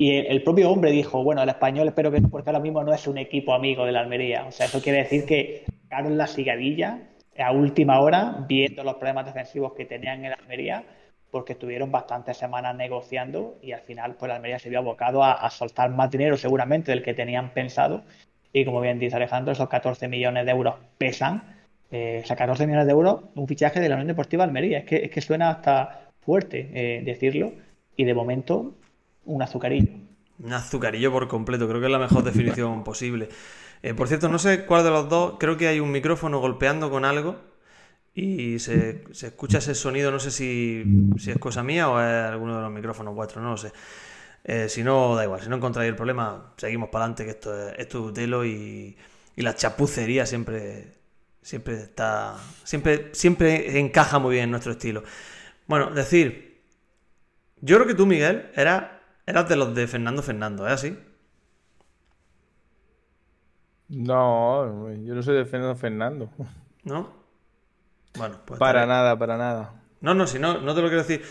y el, propio hombre dijo, bueno, el español espero que porque ahora mismo no es un equipo amigo de la Almería. O sea, eso quiere decir que sacaron la sigadilla a última hora, viendo los problemas defensivos que tenían en la Almería, porque estuvieron bastantes semanas negociando y al final pues la Almería se vio abocado a, soltar más dinero seguramente del que tenían pensado. Y como bien dice Alejandro, esos 14 millones de euros pesan. Eh, o sea, 14 millones de euros, un fichaje de la Unión Deportiva Almería. Es que, es que suena hasta fuerte eh, decirlo. Y de momento un azucarillo. Un azucarillo por completo, creo que es la mejor definición posible. Eh, por cierto, no sé cuál de los dos, creo que hay un micrófono golpeando con algo y se, escucha ese sonido, no sé si, es cosa mía o es alguno de los micrófonos vuestros, no lo sé. Eh, si no, da igual, si no encontráis el problema, seguimos para adelante, que esto es, esto utelo y, y la chapucería siempre, siempre está, siempre, siempre encaja muy bien en nuestro estilo. Bueno, decir, yo creo que tú, Miguel, eras Eras de los de Fernando Fernando, ¿es así? No, yo no soy de Fernando Fernando. ¿No? Bueno, pues. Para nada, para nada. No, no, si no, no te lo quiero decir.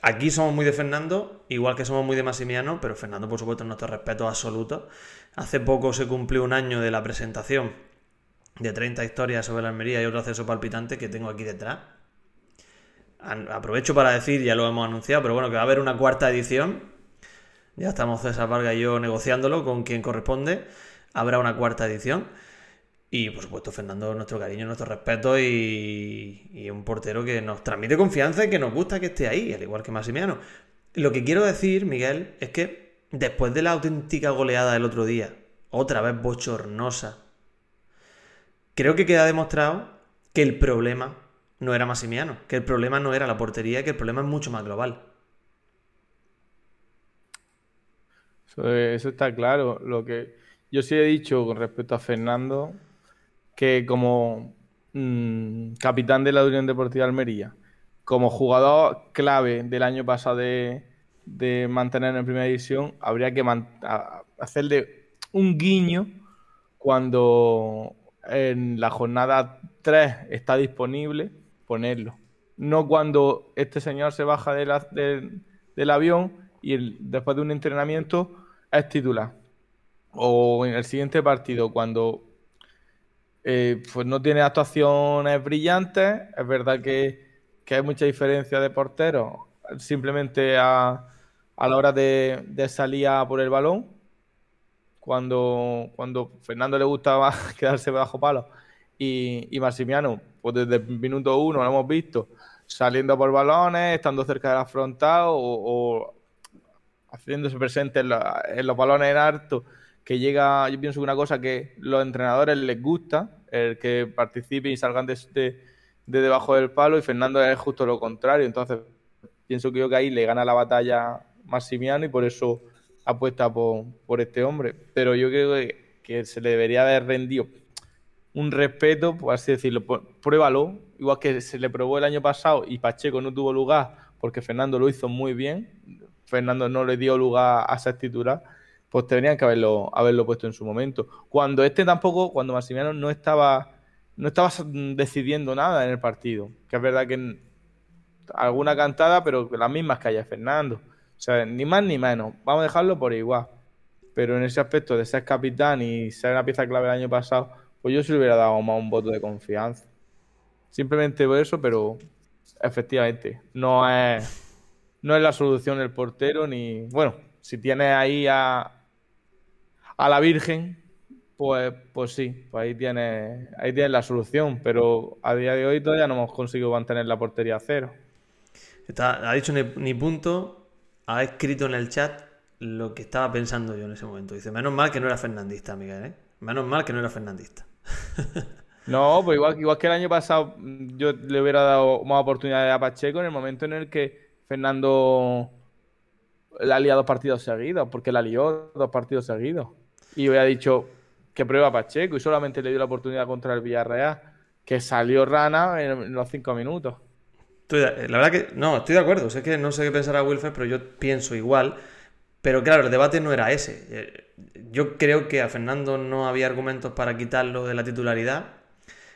Aquí somos muy de Fernando, igual que somos muy de Massimiano, pero Fernando, por supuesto, nuestro respeto absoluto. Hace poco se cumplió un año de la presentación de 30 historias sobre la Almería y otro acceso palpitante que tengo aquí detrás. Aprovecho para decir, ya lo hemos anunciado, pero bueno, que va a haber una cuarta edición. Ya estamos César Vargas y yo negociándolo con quien corresponde. Habrá una cuarta edición. Y por supuesto, Fernando, nuestro cariño, nuestro respeto y, y un portero que nos transmite confianza y que nos gusta que esté ahí, al igual que Massimiano. Lo que quiero decir, Miguel, es que después de la auténtica goleada del otro día, otra vez bochornosa, creo que queda demostrado que el problema no era Massimiano, que el problema no era la portería, que el problema es mucho más global. Eso, está claro. Lo que yo sí he dicho con respecto a Fernando, que como mm, capitán de la Unión Deportiva Almería, como jugador clave del año pasado de, de mantener en primera división, habría que hacerle un guiño cuando en la jornada 3 está disponible, ponerlo. No cuando este señor se baja de del- avión y después de un entrenamiento es titular. O en el siguiente partido, cuando eh, pues no tiene actuaciones brillantes, es verdad que, que hay mucha diferencia de porteros, simplemente a, a la hora de, de salir a por el balón, cuando, cuando Fernando le gusta más quedarse bajo palo y, y Massimiano, pues desde el minuto uno lo hemos visto saliendo por balones, estando cerca de la frontal o, o haciéndose presente en, los balones en alto, que llega, yo pienso que una cosa que los entrenadores les gusta, el que participen y salgan de, de- de debajo del palo, y Fernando es justo lo contrario. Entonces, pienso que yo que ahí le gana la batalla Massimiano y por eso apuesta por, por este hombre. Pero yo creo que, que se le debería haber rendido un respeto, por así decirlo, pruébalo, igual que se le probó el año pasado y Pacheco no tuvo lugar porque Fernando lo hizo muy bien, Fernando no le dio lugar a ser titular, pues tendrían que haberlo, haberlo puesto en su momento. Cuando este tampoco, cuando Massimiano no estaba, no estaba decidiendo nada en el partido, que es verdad que alguna cantada, pero las mismas que haya Fernando. O sea, ni más ni menos. Vamos a dejarlo por igual. Pero en ese aspecto de ser capitán y ser una pieza clave el año pasado, pues yo sí le hubiera dado más un voto de confianza. Simplemente por eso, pero efectivamente, no es, no es la solución el portero, ni. Bueno, si tienes ahí a, a la Virgen, pues, pues sí, pues ahí tienes, ahí tienes la solución. Pero a día de hoy todavía no hemos conseguido mantener la portería a cero. Ha dicho ni, ni punto, ha escrito en el chat lo que estaba pensando yo en ese momento. Dice, menos mal que no era fernandista, Miguel, ¿eh? Menos mal que no era fernandista. No, pues igual, igual que el año pasado yo le hubiera dado más oportunidades a Pacheco en el momento en el que Fernando la liado dos partidos seguidos, porque la lió dos partidos seguidos. Y hubiera dicho que prueba a Pacheco y solamente le dio la oportunidad contra el Villarreal, que salió rana en los cinco minutos. Estoy la verdad que no, estoy de acuerdo. Sé que no sé qué pensará Wilfred, pero yo pienso igual. Pero claro, el debate no era ese. Eh, Yo creo que a Fernando no había argumentos para quitarlo de la titularidad.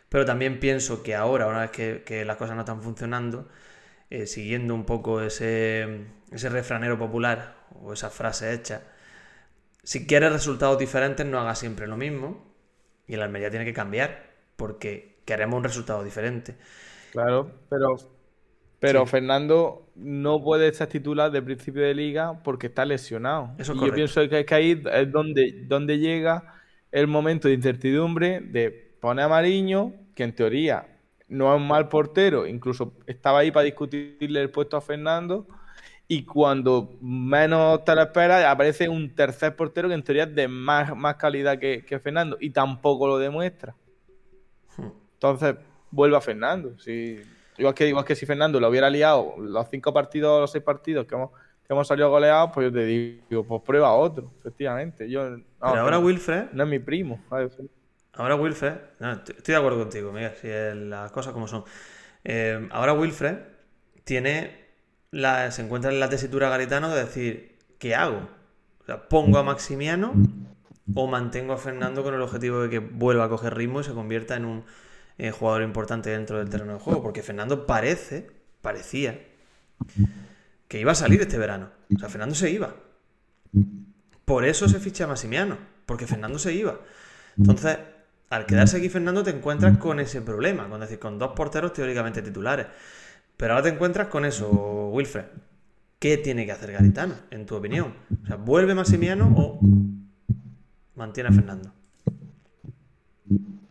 Pero también pienso que ahora, una vez que, que las cosas no están funcionando, eh, siguiendo un poco ese, ese refranero popular o esa frase hecha, si quieres resultados diferentes, no hagas siempre lo mismo. Y el Almería tiene que cambiar, porque queremos un resultado diferente. Claro, pero, pero Sí. Fernando no puede estar titular de principio de liga porque está lesionado. Eso es y yo pienso que, que ahí es donde, donde llega el momento de incertidumbre de poner a Mariño, que en teoría no es un mal portero, incluso estaba ahí para discutirle el puesto a Fernando. Y cuando menos te lo esperas, aparece un tercer portero que en teoría es de más, más calidad que, que Fernando y tampoco lo demuestra. Entonces, vuelve a Fernando. Si, igual, que, igual que si Fernando lo hubiera liado los cinco partidos, los seis partidos que hemos, que hemos salido goleados, pues yo te digo, pues prueba otro, efectivamente. Yo, no, Pero ahora que- Wilfred no es mi primo. ¿sabes? Ahora Wilfred, no, estoy estoy de acuerdo contigo, Miguel, si es las cosas como son. Eh, ahora Wilfred tiene la, se encuentra en la tesitura Garitano de decir, ¿qué hago? O sea, pongo a Maximiano o mantengo a Fernando con el objetivo de que vuelva a coger ritmo y se convierta en un eh, jugador importante dentro del terreno de juego. Porque Fernando parece, parecía, que iba a salir este verano. O sea, Fernando se iba. Por eso se ficha a Massimiano, porque Fernando se iba. Entonces, al quedarse aquí Fernando te encuentras con ese problema, con decir, con dos porteros teóricamente titulares. Pero ahora te encuentras con eso, Wilfred. ¿Qué tiene que hacer Garitano, en tu opinión? O sea, ¿vuelve Massimiano o mantiene a Fernando?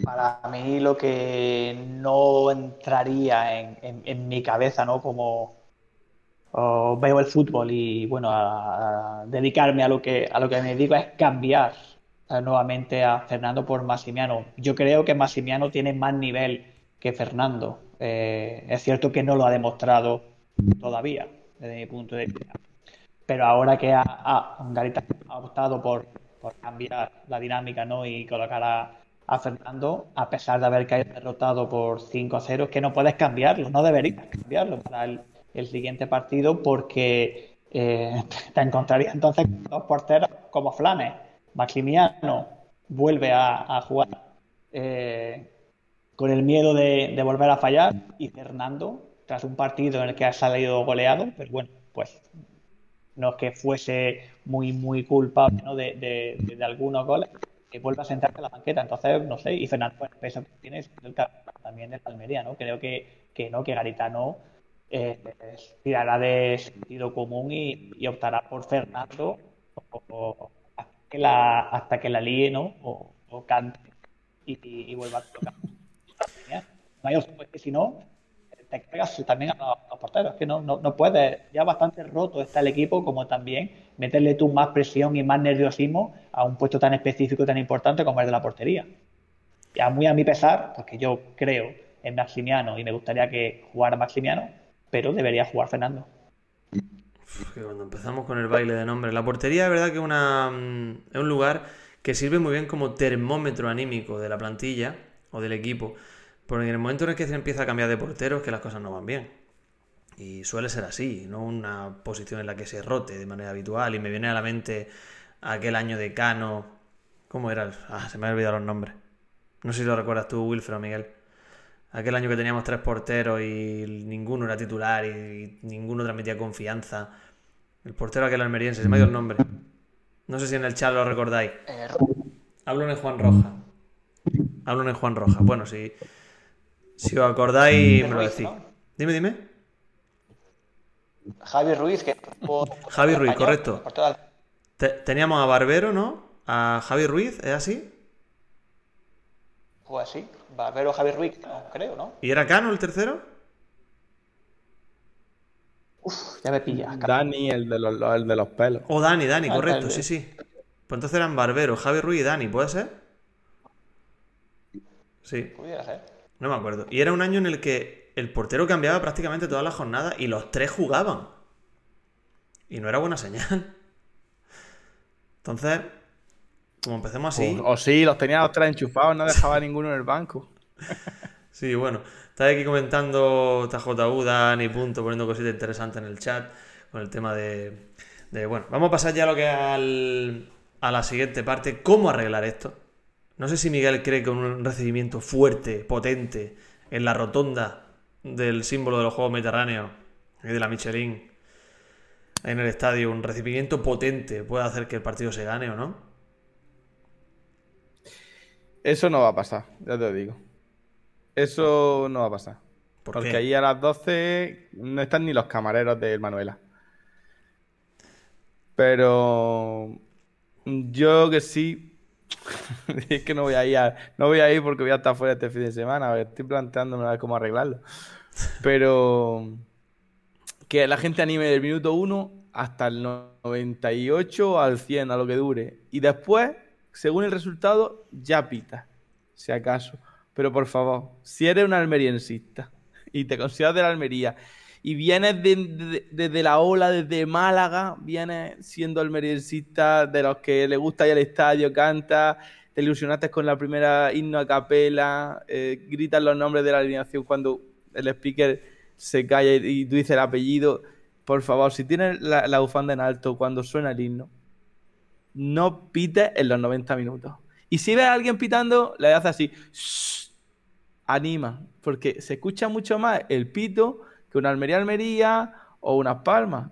Para mí lo que no entraría en, mi cabeza, ¿no? Como veo el fútbol y bueno, a, dedicarme a lo que a lo que me digo es cambiar eh, nuevamente a Fernando por Massimiano. Yo creo que Massimiano tiene más nivel que Fernando. Eh, es cierto que no lo ha demostrado todavía, desde mi punto de vista. Pero ahora que ha, Garita ha optado por, cambiar la dinámica ¿no? y colocar a, Fernando, a pesar de haber caído derrotado por 5 a 0, es que no puedes cambiarlo, no deberías cambiarlo para el, siguiente partido porque eh, te encontrarías entonces con dos porteros como Flames. Maximiano vuelve a, jugar eh, con el miedo de, volver a fallar y Fernando, tras un partido en el que ha salido goleado, pues bueno, pues no es que fuese muy, muy culpable de, algunos goles, que vuelve a sentarse en la banqueta. Entonces, no sé, y Fernando, pues, peso que tiene también de Palmería, ¿no? Creo que, que no, que Garitano eh, tirará de sentido común y, optará por Fernando hasta, que la, hasta que la líe, ¿no? O, cante y, vuelva a tocar. No hay opción, porque si no, te cargas también a los, porteros. que no, no, no puedes, ya bastante roto está el equipo, como también meterle tú más presión y más nerviosismo a un puesto tan específico, tan importante como el de la portería. Ya muy a mi pesar, porque yo creo en Maximiano y me gustaría que jugara Maximiano, pero debería jugar Fernando. cuando empezamos con el baile de nombres, la portería es verdad que una, mm, es un lugar que sirve muy bien como termómetro anímico de la plantilla o del equipo. Porque en el momento en el que se empieza a cambiar de portero es que las cosas no van bien. Y suele ser así, no una posición en la que se rote de manera habitual. Y me viene a la mente aquel año de Cano. ¿Cómo era? Ah, se me han olvidado los nombres. No sé si lo recuerdas tú, Wilfred o Miguel. Aquel año que teníamos tres porteros y ninguno era titular y ninguno transmitía confianza. El portero aquel almeriense, se me ha ido el nombre. No sé si en el chat lo recordáis. Eh, Hablo en Juan Roja. Hablo en Juan Roja. Bueno, si, si os acordáis, me lo decís. Dime, dime. Javi Ruiz, que. Javi Ruiz, correcto. teníamos a Barbero, ¿no? A Javi Ruiz, ¿es así? Pues sí, Barbero Javi Ruiz, creo, ¿no? ¿Y era Cano el tercero? Uf, ya me pilla. Dani, el de los, el de los pelos. O Dani, Dani, ah, correcto, sí, sí. Pues entonces eran Barbero, Javi Ruiz y Dani, ¿puede ser? Sí. Pudiera ser. No me acuerdo. Y era un año en el que el portero cambiaba prácticamente todas las jornadas y los tres jugaban. Y no era buena señal. Entonces, como empecemos así. O, sí, los tenía los tres enchufados, no dejaba ninguno en el banco. sí, bueno. Estaba aquí comentando TJU, Dani, punto, poniendo cositas interesantes en el chat con el tema de, de. Bueno, vamos a pasar ya a lo que al, a la siguiente parte. ¿Cómo arreglar esto? No sé si Miguel cree que un recibimiento fuerte, potente, en la rotonda del símbolo de los Juegos Mediterráneos y de la Michelin en el estadio, un recibimiento potente puede hacer que el partido se gane o no. Eso no va a pasar, ya te lo digo. Eso no va a pasar. porque ahí a las 12 no están ni los camareros de Manuela. Pero yo que sí es que no voy a ir, no voy a ir porque voy a estar fuera este fin de semana. estoy planteándome a ver cómo arreglarlo. Pero que la gente anime del minuto 1 hasta el 98 al 100, a lo que dure. Y después, según el resultado, ya pita, si acaso. Pero por favor, si eres un almeriensista y te consideras de la Almería y vienes desde la ola, desde Málaga, vienes siendo el de los que le gusta ir al estadio, canta, te ilusionaste con la primera himno a capela, eh, gritas los nombres de la alineación cuando el speaker se calla y, tú dices el apellido. Por favor, si tienes la, bufanda en alto cuando suena el himno, no pites en los 90 minutos. Y si ves a alguien pitando, le haces así, "Shh", anima, porque se escucha mucho más el pito que una Almería Almería o unas palmas.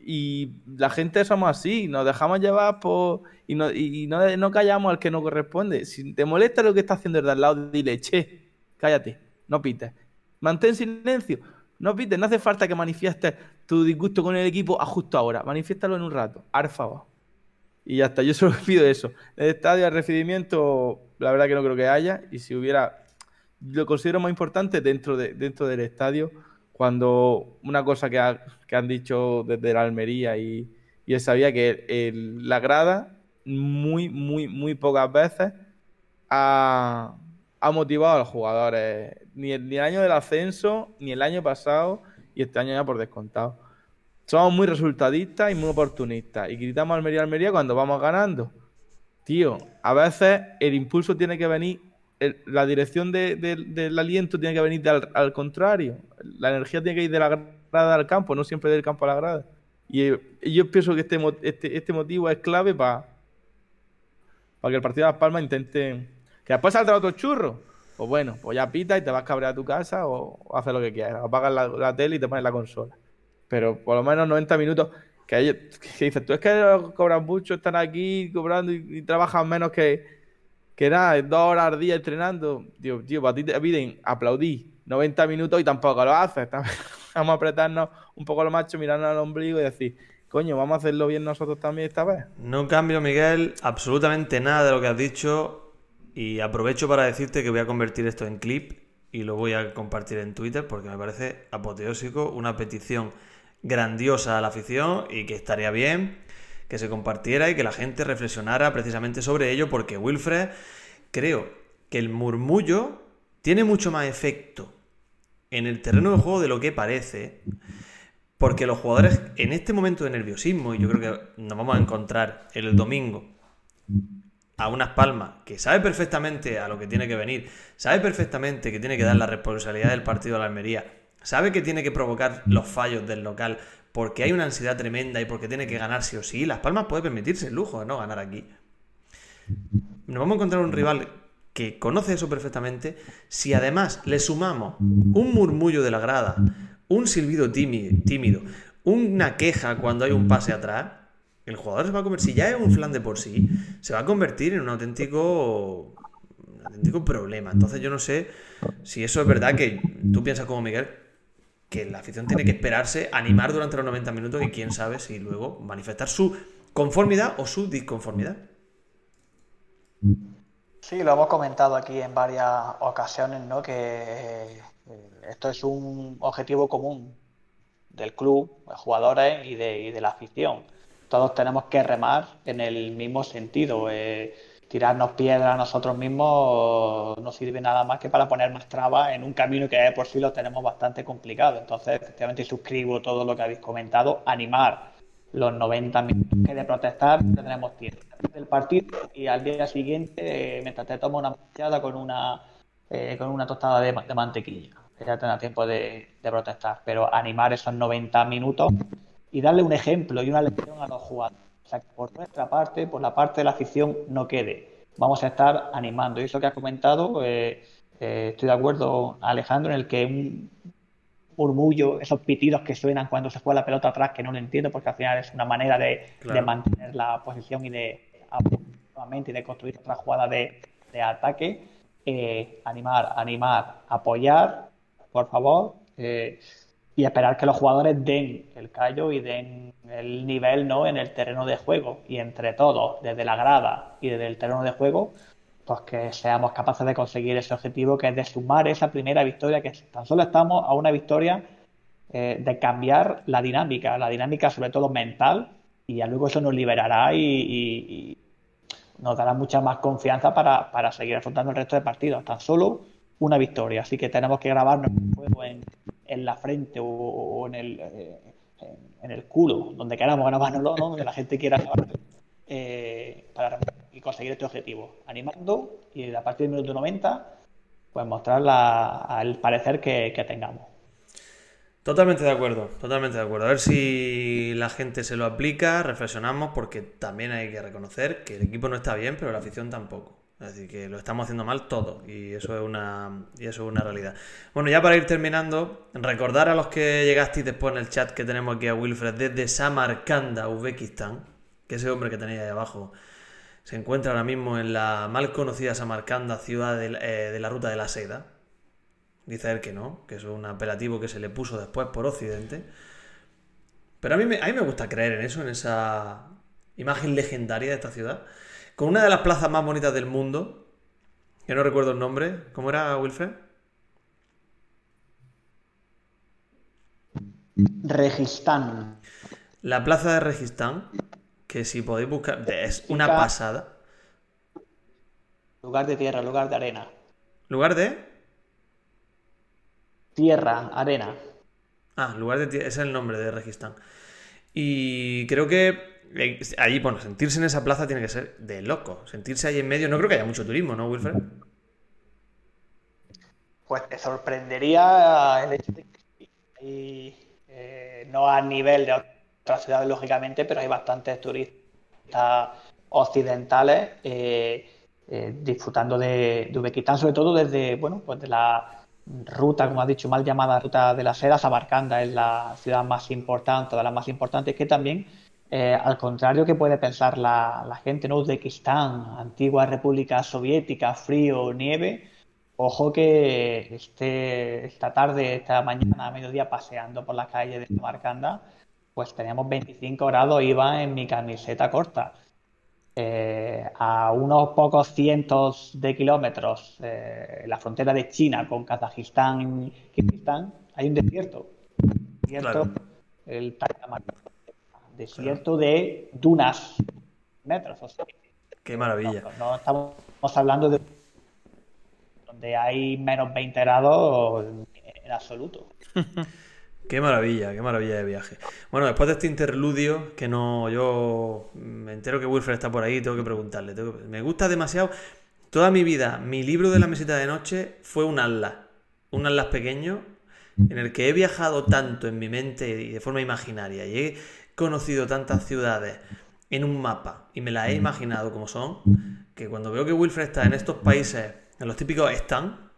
Y la gente somos así, nos dejamos llevar por. Y no, y no, no callamos al que no corresponde. Si te molesta lo que está haciendo el de al lado, dile, che, cállate, no pites. Mantén silencio, no pites, no hace falta que manifiestes tu disgusto con el equipo a justo ahora. Manifiéstalo en un rato, favor. Y ya está, yo solo pido eso. El estadio de recibimiento, la verdad que no creo que haya. Y si hubiera, lo considero más importante dentro, de, dentro del estadio, cuando una cosa que, ha- que han dicho desde la Almería y, y él sabía que la grada muy, muy, muy pocas veces ha, ha motivado a los jugadores. Ni el, ni el año del ascenso, ni el año pasado, y este año ya por descontado. Somos muy resultadistas y muy oportunistas. Y gritamos Almería, Almería cuando vamos ganando. Tío, a veces el impulso tiene que venir, el- la dirección de- de- del aliento tiene que venir al, contrario. La energía tiene que ir de la grada al campo, no siempre del campo a la grada. Y, yo pienso que este, este, este motivo es clave para para que el partido de Las Palmas intente. Que después saldrá otro churro. Pues bueno, pues ya pita y te vas a cabrear a tu casa o, haces lo que quieras. Apagas la, tele y te pones la consola. Pero por lo menos 90 minutos. Que, ellos- que dices, tú es que cobran mucho, están aquí cobrando y trabajan menos que, que nada, dos horas al día entrenando. Tío, tío, para ti te piden aplaudir 90 minutos y tampoco lo haces. Vamos a apretarnos un poco los machos, mirarnos al ombligo y decir, coño, vamos a hacerlo bien nosotros también esta vez. No cambio, Miguel, absolutamente nada de lo que has dicho y aprovecho para decirte que voy a convertir esto en clip y lo voy a compartir en Twitter porque me parece apoteósico, una petición grandiosa a la afición y que estaría bien que se compartiera y que la gente reflexionara precisamente sobre ello porque Wilfred creo que el murmullo tiene mucho más efecto en el terreno de juego de lo que parece porque los jugadores en este momento de nerviosismo, y yo creo que nos vamos a encontrar el domingo a unas palmas que sabe perfectamente a lo que tiene que venir, sabe perfectamente que tiene que dar la responsabilidad del partido a la Almería, sabe que tiene que provocar los fallos del local porque hay una ansiedad tremenda y porque tiene que ganar sí o sí. Las palmas puede permitirse el lujo de no ganar aquí. Nos vamos a encontrar un rival que conoce eso perfectamente. Si además le sumamos un murmullo de la grada, un silbido tímido, una queja cuando hay un pase atrás, el jugador se va a convertir, si ya es un flan de por sí, se va a convertir en un auténtico, un auténtico problema. Entonces yo no sé si eso es verdad que tú piensas como Miguel, que la afición tiene que esperarse, animar durante los 90 minutos y quién sabe si luego manifestar su conformidad o su disconformidad. Sí, lo hemos comentado aquí en varias ocasiones, ¿no? Que eh, esto es un objetivo común del club, de jugadores y de, la afición. Todos tenemos que remar en el mismo sentido. eh, tirarnos piedras a nosotros mismos no sirve nada más que para poner más trabas en un camino que por sí lo tenemos bastante complicado. Entonces, efectivamente, suscribo todo lo que habéis comentado. Animar los 90 minutos que de protestar tendremos tiempo del partido y al día siguiente, eh, mientras te tomas una manchada con una eh, con una tostada de, ma- de mantequilla, ya tendrás tiempo de protestar. Pero animar esos 90 minutos y darle un ejemplo y una lección a los jugadores. Sea, por nuestra parte, por la parte de la afición, no quede. Vamos a estar animando. Y eso que has comentado, eh, eh, estoy de acuerdo, Alejandro, en el que un murmullo, esos pitidos que suenan cuando se juega la pelota atrás, que no lo entiendo, porque al final es una manera de, Claro. de mantener la posición y de nuevamente y de construir otra jugada de, de ataque. Eh, animar, animar, apoyar, por favor, eh, y esperar que los jugadores den el callo y den el nivel ¿no? en el terreno de juego. Y entre todos, desde la grada y desde el terreno de juego, pues que seamos capaces de conseguir ese objetivo que es de sumar esa primera victoria, que tan solo estamos a una victoria eh, de cambiar la dinámica, la dinámica sobre todo mental, y ya luego eso nos liberará y, nos dará mucha más confianza para, para seguir afrontando el resto de partidos. Tan solo una victoria, así que tenemos que grabarnos el juego en, en la frente o, en, el, eh, en, el culo, donde queramos grabárnoslo, ¿no? donde la gente quiera eh, para y conseguir este objetivo, animando y a partir del minuto 90 pues mostrar el parecer que, que tengamos. Totalmente de acuerdo, totalmente de acuerdo. A ver si la gente se lo aplica, reflexionamos, porque también hay que reconocer que el equipo no está bien, pero la afición tampoco. Decir, que lo estamos haciendo mal todo y eso es una, y eso es una realidad. Bueno, ya para ir terminando, recordar a los que llegasteis después en el chat que tenemos aquí a Wilfred desde Samarcanda, Uzbekistán, que ese hombre que tenéis ahí abajo se encuentra ahora mismo en la mal conocida Samarcanda, ciudad de, eh, de la ruta de la seda. Dice él que no, que es un apelativo que se le puso después por Occidente. Pero a mí, me, a mí me gusta creer en eso, en esa imagen legendaria de esta ciudad. Con una de las plazas más bonitas del mundo, que no recuerdo el nombre. ¿Cómo era, Wilfred? Registán. La plaza de Registán, que si podéis buscar, es una pasada. Lugar de tierra, lugar de arena. ¿Lugar de? Tierra, arena. Ah, lugar de... tie- Ese es el nombre de Registán. Y creo que allí, bueno, sentirse en esa plaza tiene que ser de loco. Sentirse ahí en medio, no creo que haya mucho turismo, ¿no, Wilfred? Pues te sorprendería el hecho de que hay, eh, no a nivel de otras ciudades, lógicamente, pero hay bastantes turistas occidentales eh, eh, disfrutando de, de Uzbekistán, sobre todo desde, bueno, pues de la ruta, como has dicho, mal llamada ruta de la seda, Samarcanda es la ciudad más importante, de las más importantes, que también, eh, al contrario que puede pensar la, la gente, ¿no? Uzbekistán, antigua república soviética, frío, nieve, Ojo que este, esta tarde, esta mañana, a mediodía, paseando por las calles de Samarcanda, pues teníamos 25 grados, iba en mi camiseta corta. Eh, a unos pocos cientos de kilómetros, eh, en la frontera de China con Kazajistán y Kirguistán, hay un desierto. Desierto, Claro. el Takamar, desierto de dunas, metros, o sea, Qué maravilla. no, no estamos hablando de donde hay menos 20 grados en absoluto. Qué maravilla, qué maravilla de viaje. Bueno, después de este interludio, que no, yo me entero que Wilfred está por ahí, tengo que preguntarle. tengo que- Me gusta demasiado. Toda mi vida, mi libro de la mesita de noche fue un atlas. Un atlas pequeño en el que he viajado tanto en mi mente y de forma imaginaria y he conocido tantas ciudades en un mapa y me las he imaginado como son, que cuando veo que Wilfred está en estos países, en los típicos están,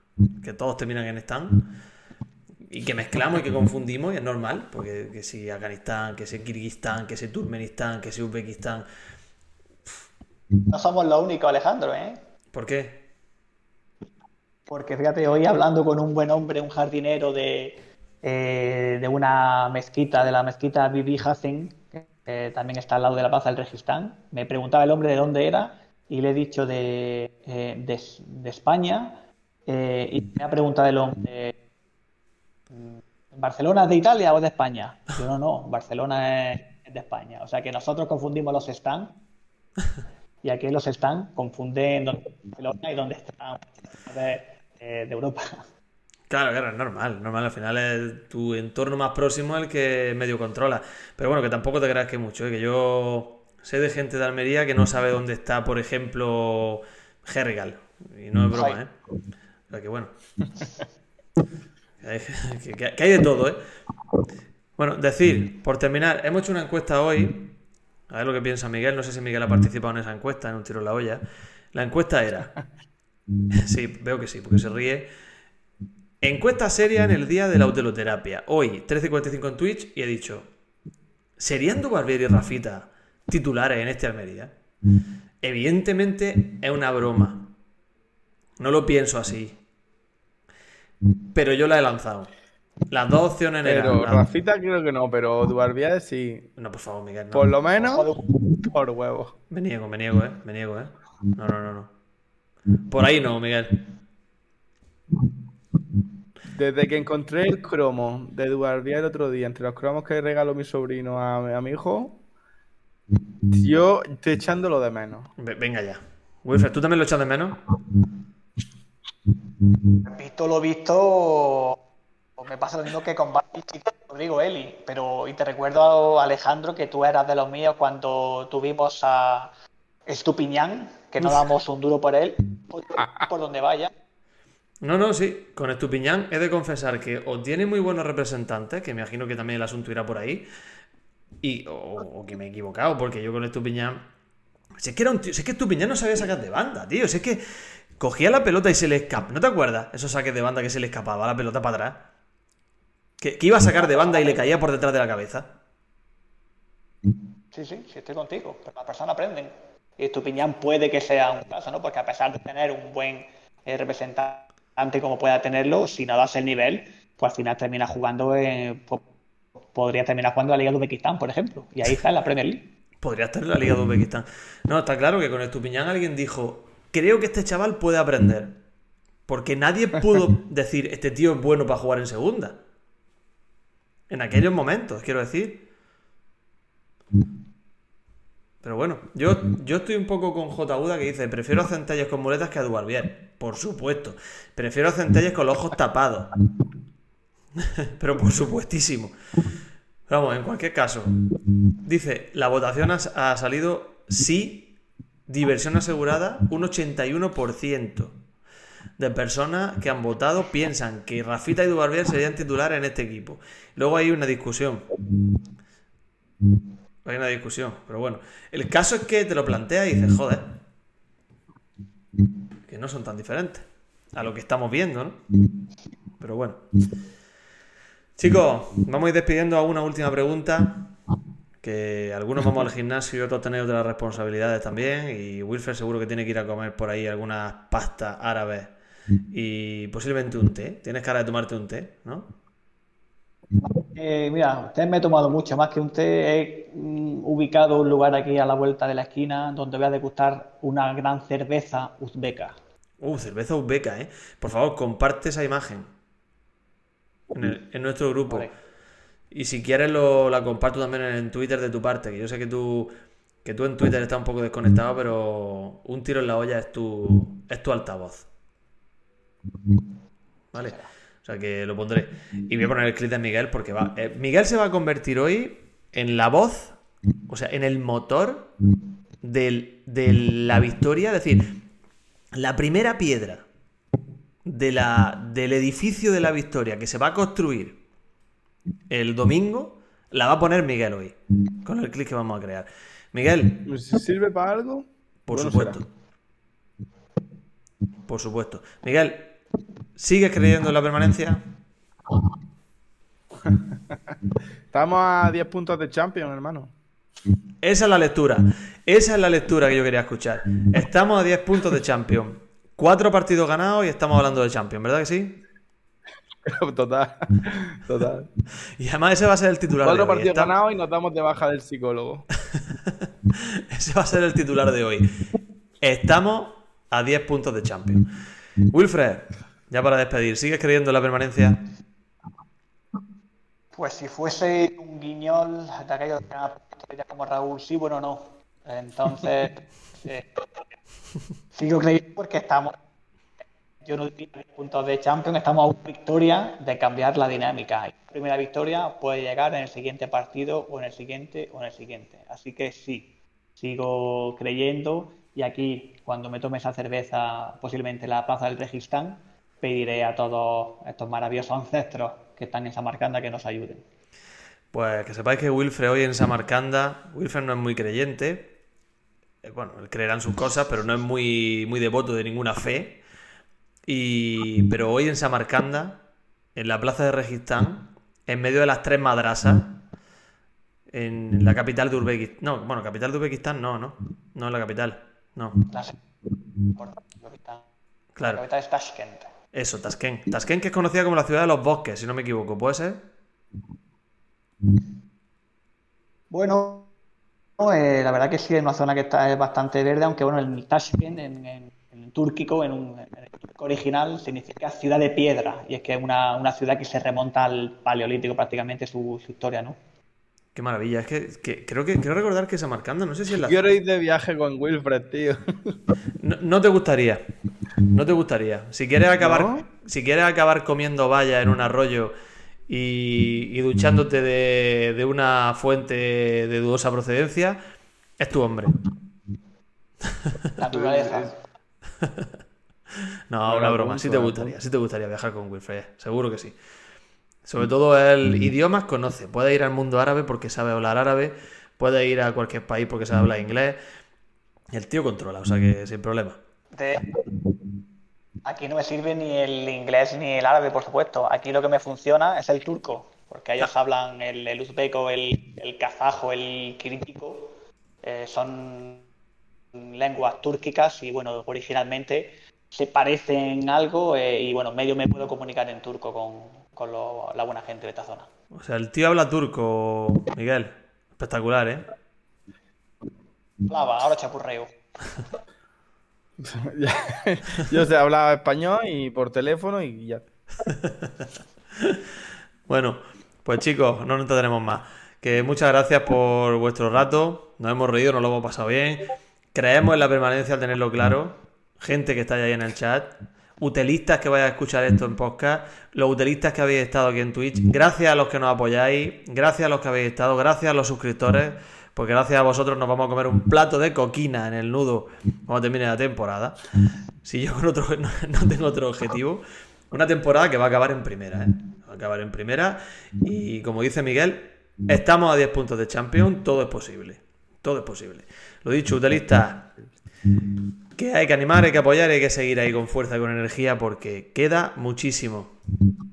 que todos terminan en están, y que mezclamos y que confundimos, y es normal, porque que si Afganistán, que si Kirguistán, que si Turkmenistán, que si Uzbekistán. No somos los únicos, Alejandro, ¿eh? ¿Por qué? Porque fíjate, hoy hablando con un buen hombre, un jardinero de, eh, de una mezquita, de la mezquita Bibi Hassan, que también está al lado de la plaza del Registán, me preguntaba el hombre de dónde era y le he dicho de, eh, de, España eh, y me ha preguntado el hombre, mm, ¿Barcelona es de Italia o de España? Yo no, no, Barcelona es, de España. O sea que nosotros confundimos los stands y aquí los stands confunden Barcelona y dónde están de- de Europa. Claro, claro, es normal. Normal, al final es tu entorno más próximo el que medio controla. Pero bueno, que tampoco te creas que mucho, ¿eh? que yo sé de gente de Almería que no sabe dónde está, por ejemplo, Gergal. Y no es broma, ¿eh? O sea que bueno. Que que hay de todo, ¿eh? Bueno, decir, por terminar, hemos hecho una encuesta hoy. A ver lo que piensa Miguel. No sé si Miguel ha participado en esa encuesta, en un tiro en la olla. La encuesta era. Sí, veo que sí, porque se ríe. Encuesta seria en el día de la autoterapia. Hoy, 13.45 en Twitch, y he dicho: ¿Serían Dubarbier y Rafita titulares en este Almería? Evidentemente es una broma. No lo pienso así. Pero yo la he lanzado. Las dos opciones eran. Pero Rafita creo que no, pero Duarbier sí. No, por favor, Miguel. No. Por lo menos por huevos. Me niego, me niego, eh. Me niego, eh. No, no, no, no. Por ahí no, Miguel. Desde que encontré el cromo de Duarbier el otro día, entre los cromos que regaló mi sobrino a, a mi hijo, yo estoy echándolo de menos. Ve- Venga ya. Wilfred, ¿tú también lo echas de menos? Visto lo visto, pues me pasa lo mismo que con Rodrigo Eli. Pero, y te recuerdo, Alejandro, que tú eras de los míos cuando tuvimos a Estupiñán, que no damos un duro por él, por, por donde vaya. No, no, sí. Con Estupiñán he de confesar que o tiene muy buenos representantes, que me imagino que también el asunto irá por ahí, y, o, que me he equivocado, porque yo con Estupiñán. Si es que era un tío, si es que Estupiñán no sabía sacar de banda, tío. Si es que cogía la pelota y se le escapaba. ¿No te acuerdas? Esos saques de banda que se le escapaba la pelota para atrás. Que, que iba a sacar de banda y le caía por detrás de la cabeza. Sí, sí, sí, estoy contigo. Pero las personas aprenden. Y Estupiñán puede que sea un caso, ¿no? Porque a pesar de tener un buen eh, representante como pueda tenerlo, si no das el nivel, pues al final termina jugando, en- po- podría terminar jugando en la Liga de Uzbekistán, por ejemplo. Y ahí está en la Premier League. Podría estar en la Liga de Uzbekistán. No, está claro que con Estupiñán alguien dijo: Creo que este chaval puede aprender. Porque nadie pudo decir: Este tío es bueno para jugar en segunda. En aquellos momentos, quiero decir. Pero bueno, yo, yo estoy un poco con J. Uda que dice: Prefiero a Centelles con muletas que a Dubarbier. Por supuesto. Prefiero a Centelles con los ojos tapados. Pero por supuestísimo. Vamos, en cualquier caso. Dice, la votación ha, ha salido sí, diversión asegurada, un 81% de personas que han votado piensan que Rafita y Dubarbier serían titulares en este equipo. Luego hay una discusión. Hay una discusión, pero bueno. El caso es que te lo planteas y dices, joder, que no son tan diferentes a lo que estamos viendo, ¿no? Pero bueno. Chicos, vamos a ir despidiendo a una última pregunta. Que algunos vamos al gimnasio y otros tenéis otras responsabilidades también. Y Wilfer seguro que tiene que ir a comer por ahí algunas pastas árabes y posiblemente un té. Tienes cara de tomarte un té, ¿no? Eh, mira, usted me he tomado mucho más que té. He mm, ubicado un lugar aquí a la vuelta de la esquina donde voy a degustar una gran cerveza uzbeca. Uh, cerveza uzbeca, ¿eh? Por favor, comparte esa imagen en, el- en nuestro grupo. Vale. Y si quieres lo, la comparto también en Twitter de tu parte, que yo sé que tú, que tú en Twitter estás un poco desconectado, pero un tiro en la olla es tu, es tu altavoz. ¿Vale? O sea que lo pondré. Y voy a poner el clip de Miguel porque va. eh, Miguel se va a convertir hoy en la voz, o sea, en el motor del- de la victoria. Es decir, la primera piedra de la, del edificio de la victoria que se va a construir el domingo, la va a poner Miguel hoy, con el clip que vamos a crear. Miguel, Si sirve para algo, por bueno supuesto. será. Por supuesto. Miguel, ¿sigues creyendo en la permanencia? Estamos a 10 puntos de Champions, hermano. Esa es la lectura. Esa es la lectura que yo quería escuchar. Estamos a 10 puntos de Champions. Cuatro partidos ganados y estamos hablando de Champions, ¿verdad que sí? Total. Total. Y además ese va a ser el titular Cuatro de hoy. partidos Está- ganados y nos damos de baja del psicólogo. Ese va a ser el titular de hoy. Estamos a 10 puntos de Champions. Wilfred, ya para despedir, ¿sigues creyendo en la permanencia? Pues si fuese un guiñol de aquellos que como Raúl, sí, bueno, no. Entonces, eh, sigo creyendo porque estamos, yo no diría 10 puntos de Champions, estamos a una victoria de cambiar la dinámica. Y la primera victoria puede llegar en el siguiente partido o en el siguiente o en el siguiente. Así que sí, sigo creyendo y aquí, cuando me tome esa cerveza, posiblemente en la plaza del Registán, pediré a todos estos maravillosos ancestros que están en Samarcanda que nos ayuden. Pues que sepáis que Wilfred hoy en Samarcanda, Wilfred no es muy creyente. Eh, Bueno, él creerá en sus cosas, pero no es muy, muy devoto de ninguna fe. Y, pero hoy en Samarcanda, en la plaza de Registán, en medio de las tres madrasas, en la capital de Uzbekistán. No, bueno, capital de Uzbekistán no, no. No es la capital. No, La se- la claro. capital es Tashkent. Eso, Tashkent. Tashkent que es conocida como la ciudad de los bosques, si no me equivoco. ¿Puede ser? Bueno, eh, la verdad que sí, es una zona que está es bastante verde, aunque bueno, el Tashkent en, en, en túrquico, en, un, en el turco original, significa ciudad de piedra, y es que es una, una ciudad que se remonta al paleolítico prácticamente su, su historia, ¿no? Qué maravilla. Es que, que creo que quiero recordar que Samarcanda, no sé si es la Quiero ir de viaje con Wilfred, tío. No, no te gustaría. No te gustaría. Si quieres acabar, ¿No? si quieres acabar comiendo valla en un arroyo y, y duchándote de, de una fuente de dudosa procedencia, es tu hombre. Naturaleza. No, Buena una broma. punto, Sí te gustaría, punto. sí te gustaría viajar con Wilfred, seguro que sí. Sobre todo el idiomas conoce. Puede ir al mundo árabe porque sabe hablar árabe. Puede ir a cualquier país porque sabe hablar inglés. El tío controla, o sea que sin problema. De- Aquí no me sirve ni el inglés ni el árabe, por supuesto. Aquí lo que me funciona es el turco, porque ellos hablan el, el uzbeco, el, el kazajo, el kirítico. Eh, son lenguas túrquicas y, bueno, originalmente se parecen algo eh, y, bueno, medio me puedo comunicar en turco con, con lo- la buena gente de esta zona. O sea, el tío habla turco, Miguel. Espectacular, ¿eh? Lava, ahora chapurreo. Yo sé hablar español y por teléfono y ya. Bueno, pues chicos, no nos entretenemos más. Que muchas gracias por vuestro rato. Nos hemos reído, nos lo hemos pasado bien. Creemos en la permanencia al tenerlo claro. Gente que está ahí en el chat. Utelistas que vayan a escuchar esto en podcast. Los utelistas que habéis estado aquí en Twitch. Gracias a los que nos apoyáis. Gracias a los que habéis estado. Gracias a los suscriptores. Porque gracias a vosotros nos vamos a comer un plato de coquina en el nudo cuando termine la temporada. Si yo con otro, no, tengo otro objetivo. Una temporada que va a acabar en primera, ¿eh? Va a acabar en primera. Y como dice Miguel, estamos a 10 puntos de Champions. Todo es posible. Todo es posible. Lo dicho, utelistas, que hay que animar, hay que apoyar, hay que seguir ahí con fuerza y con energía porque queda muchísimo.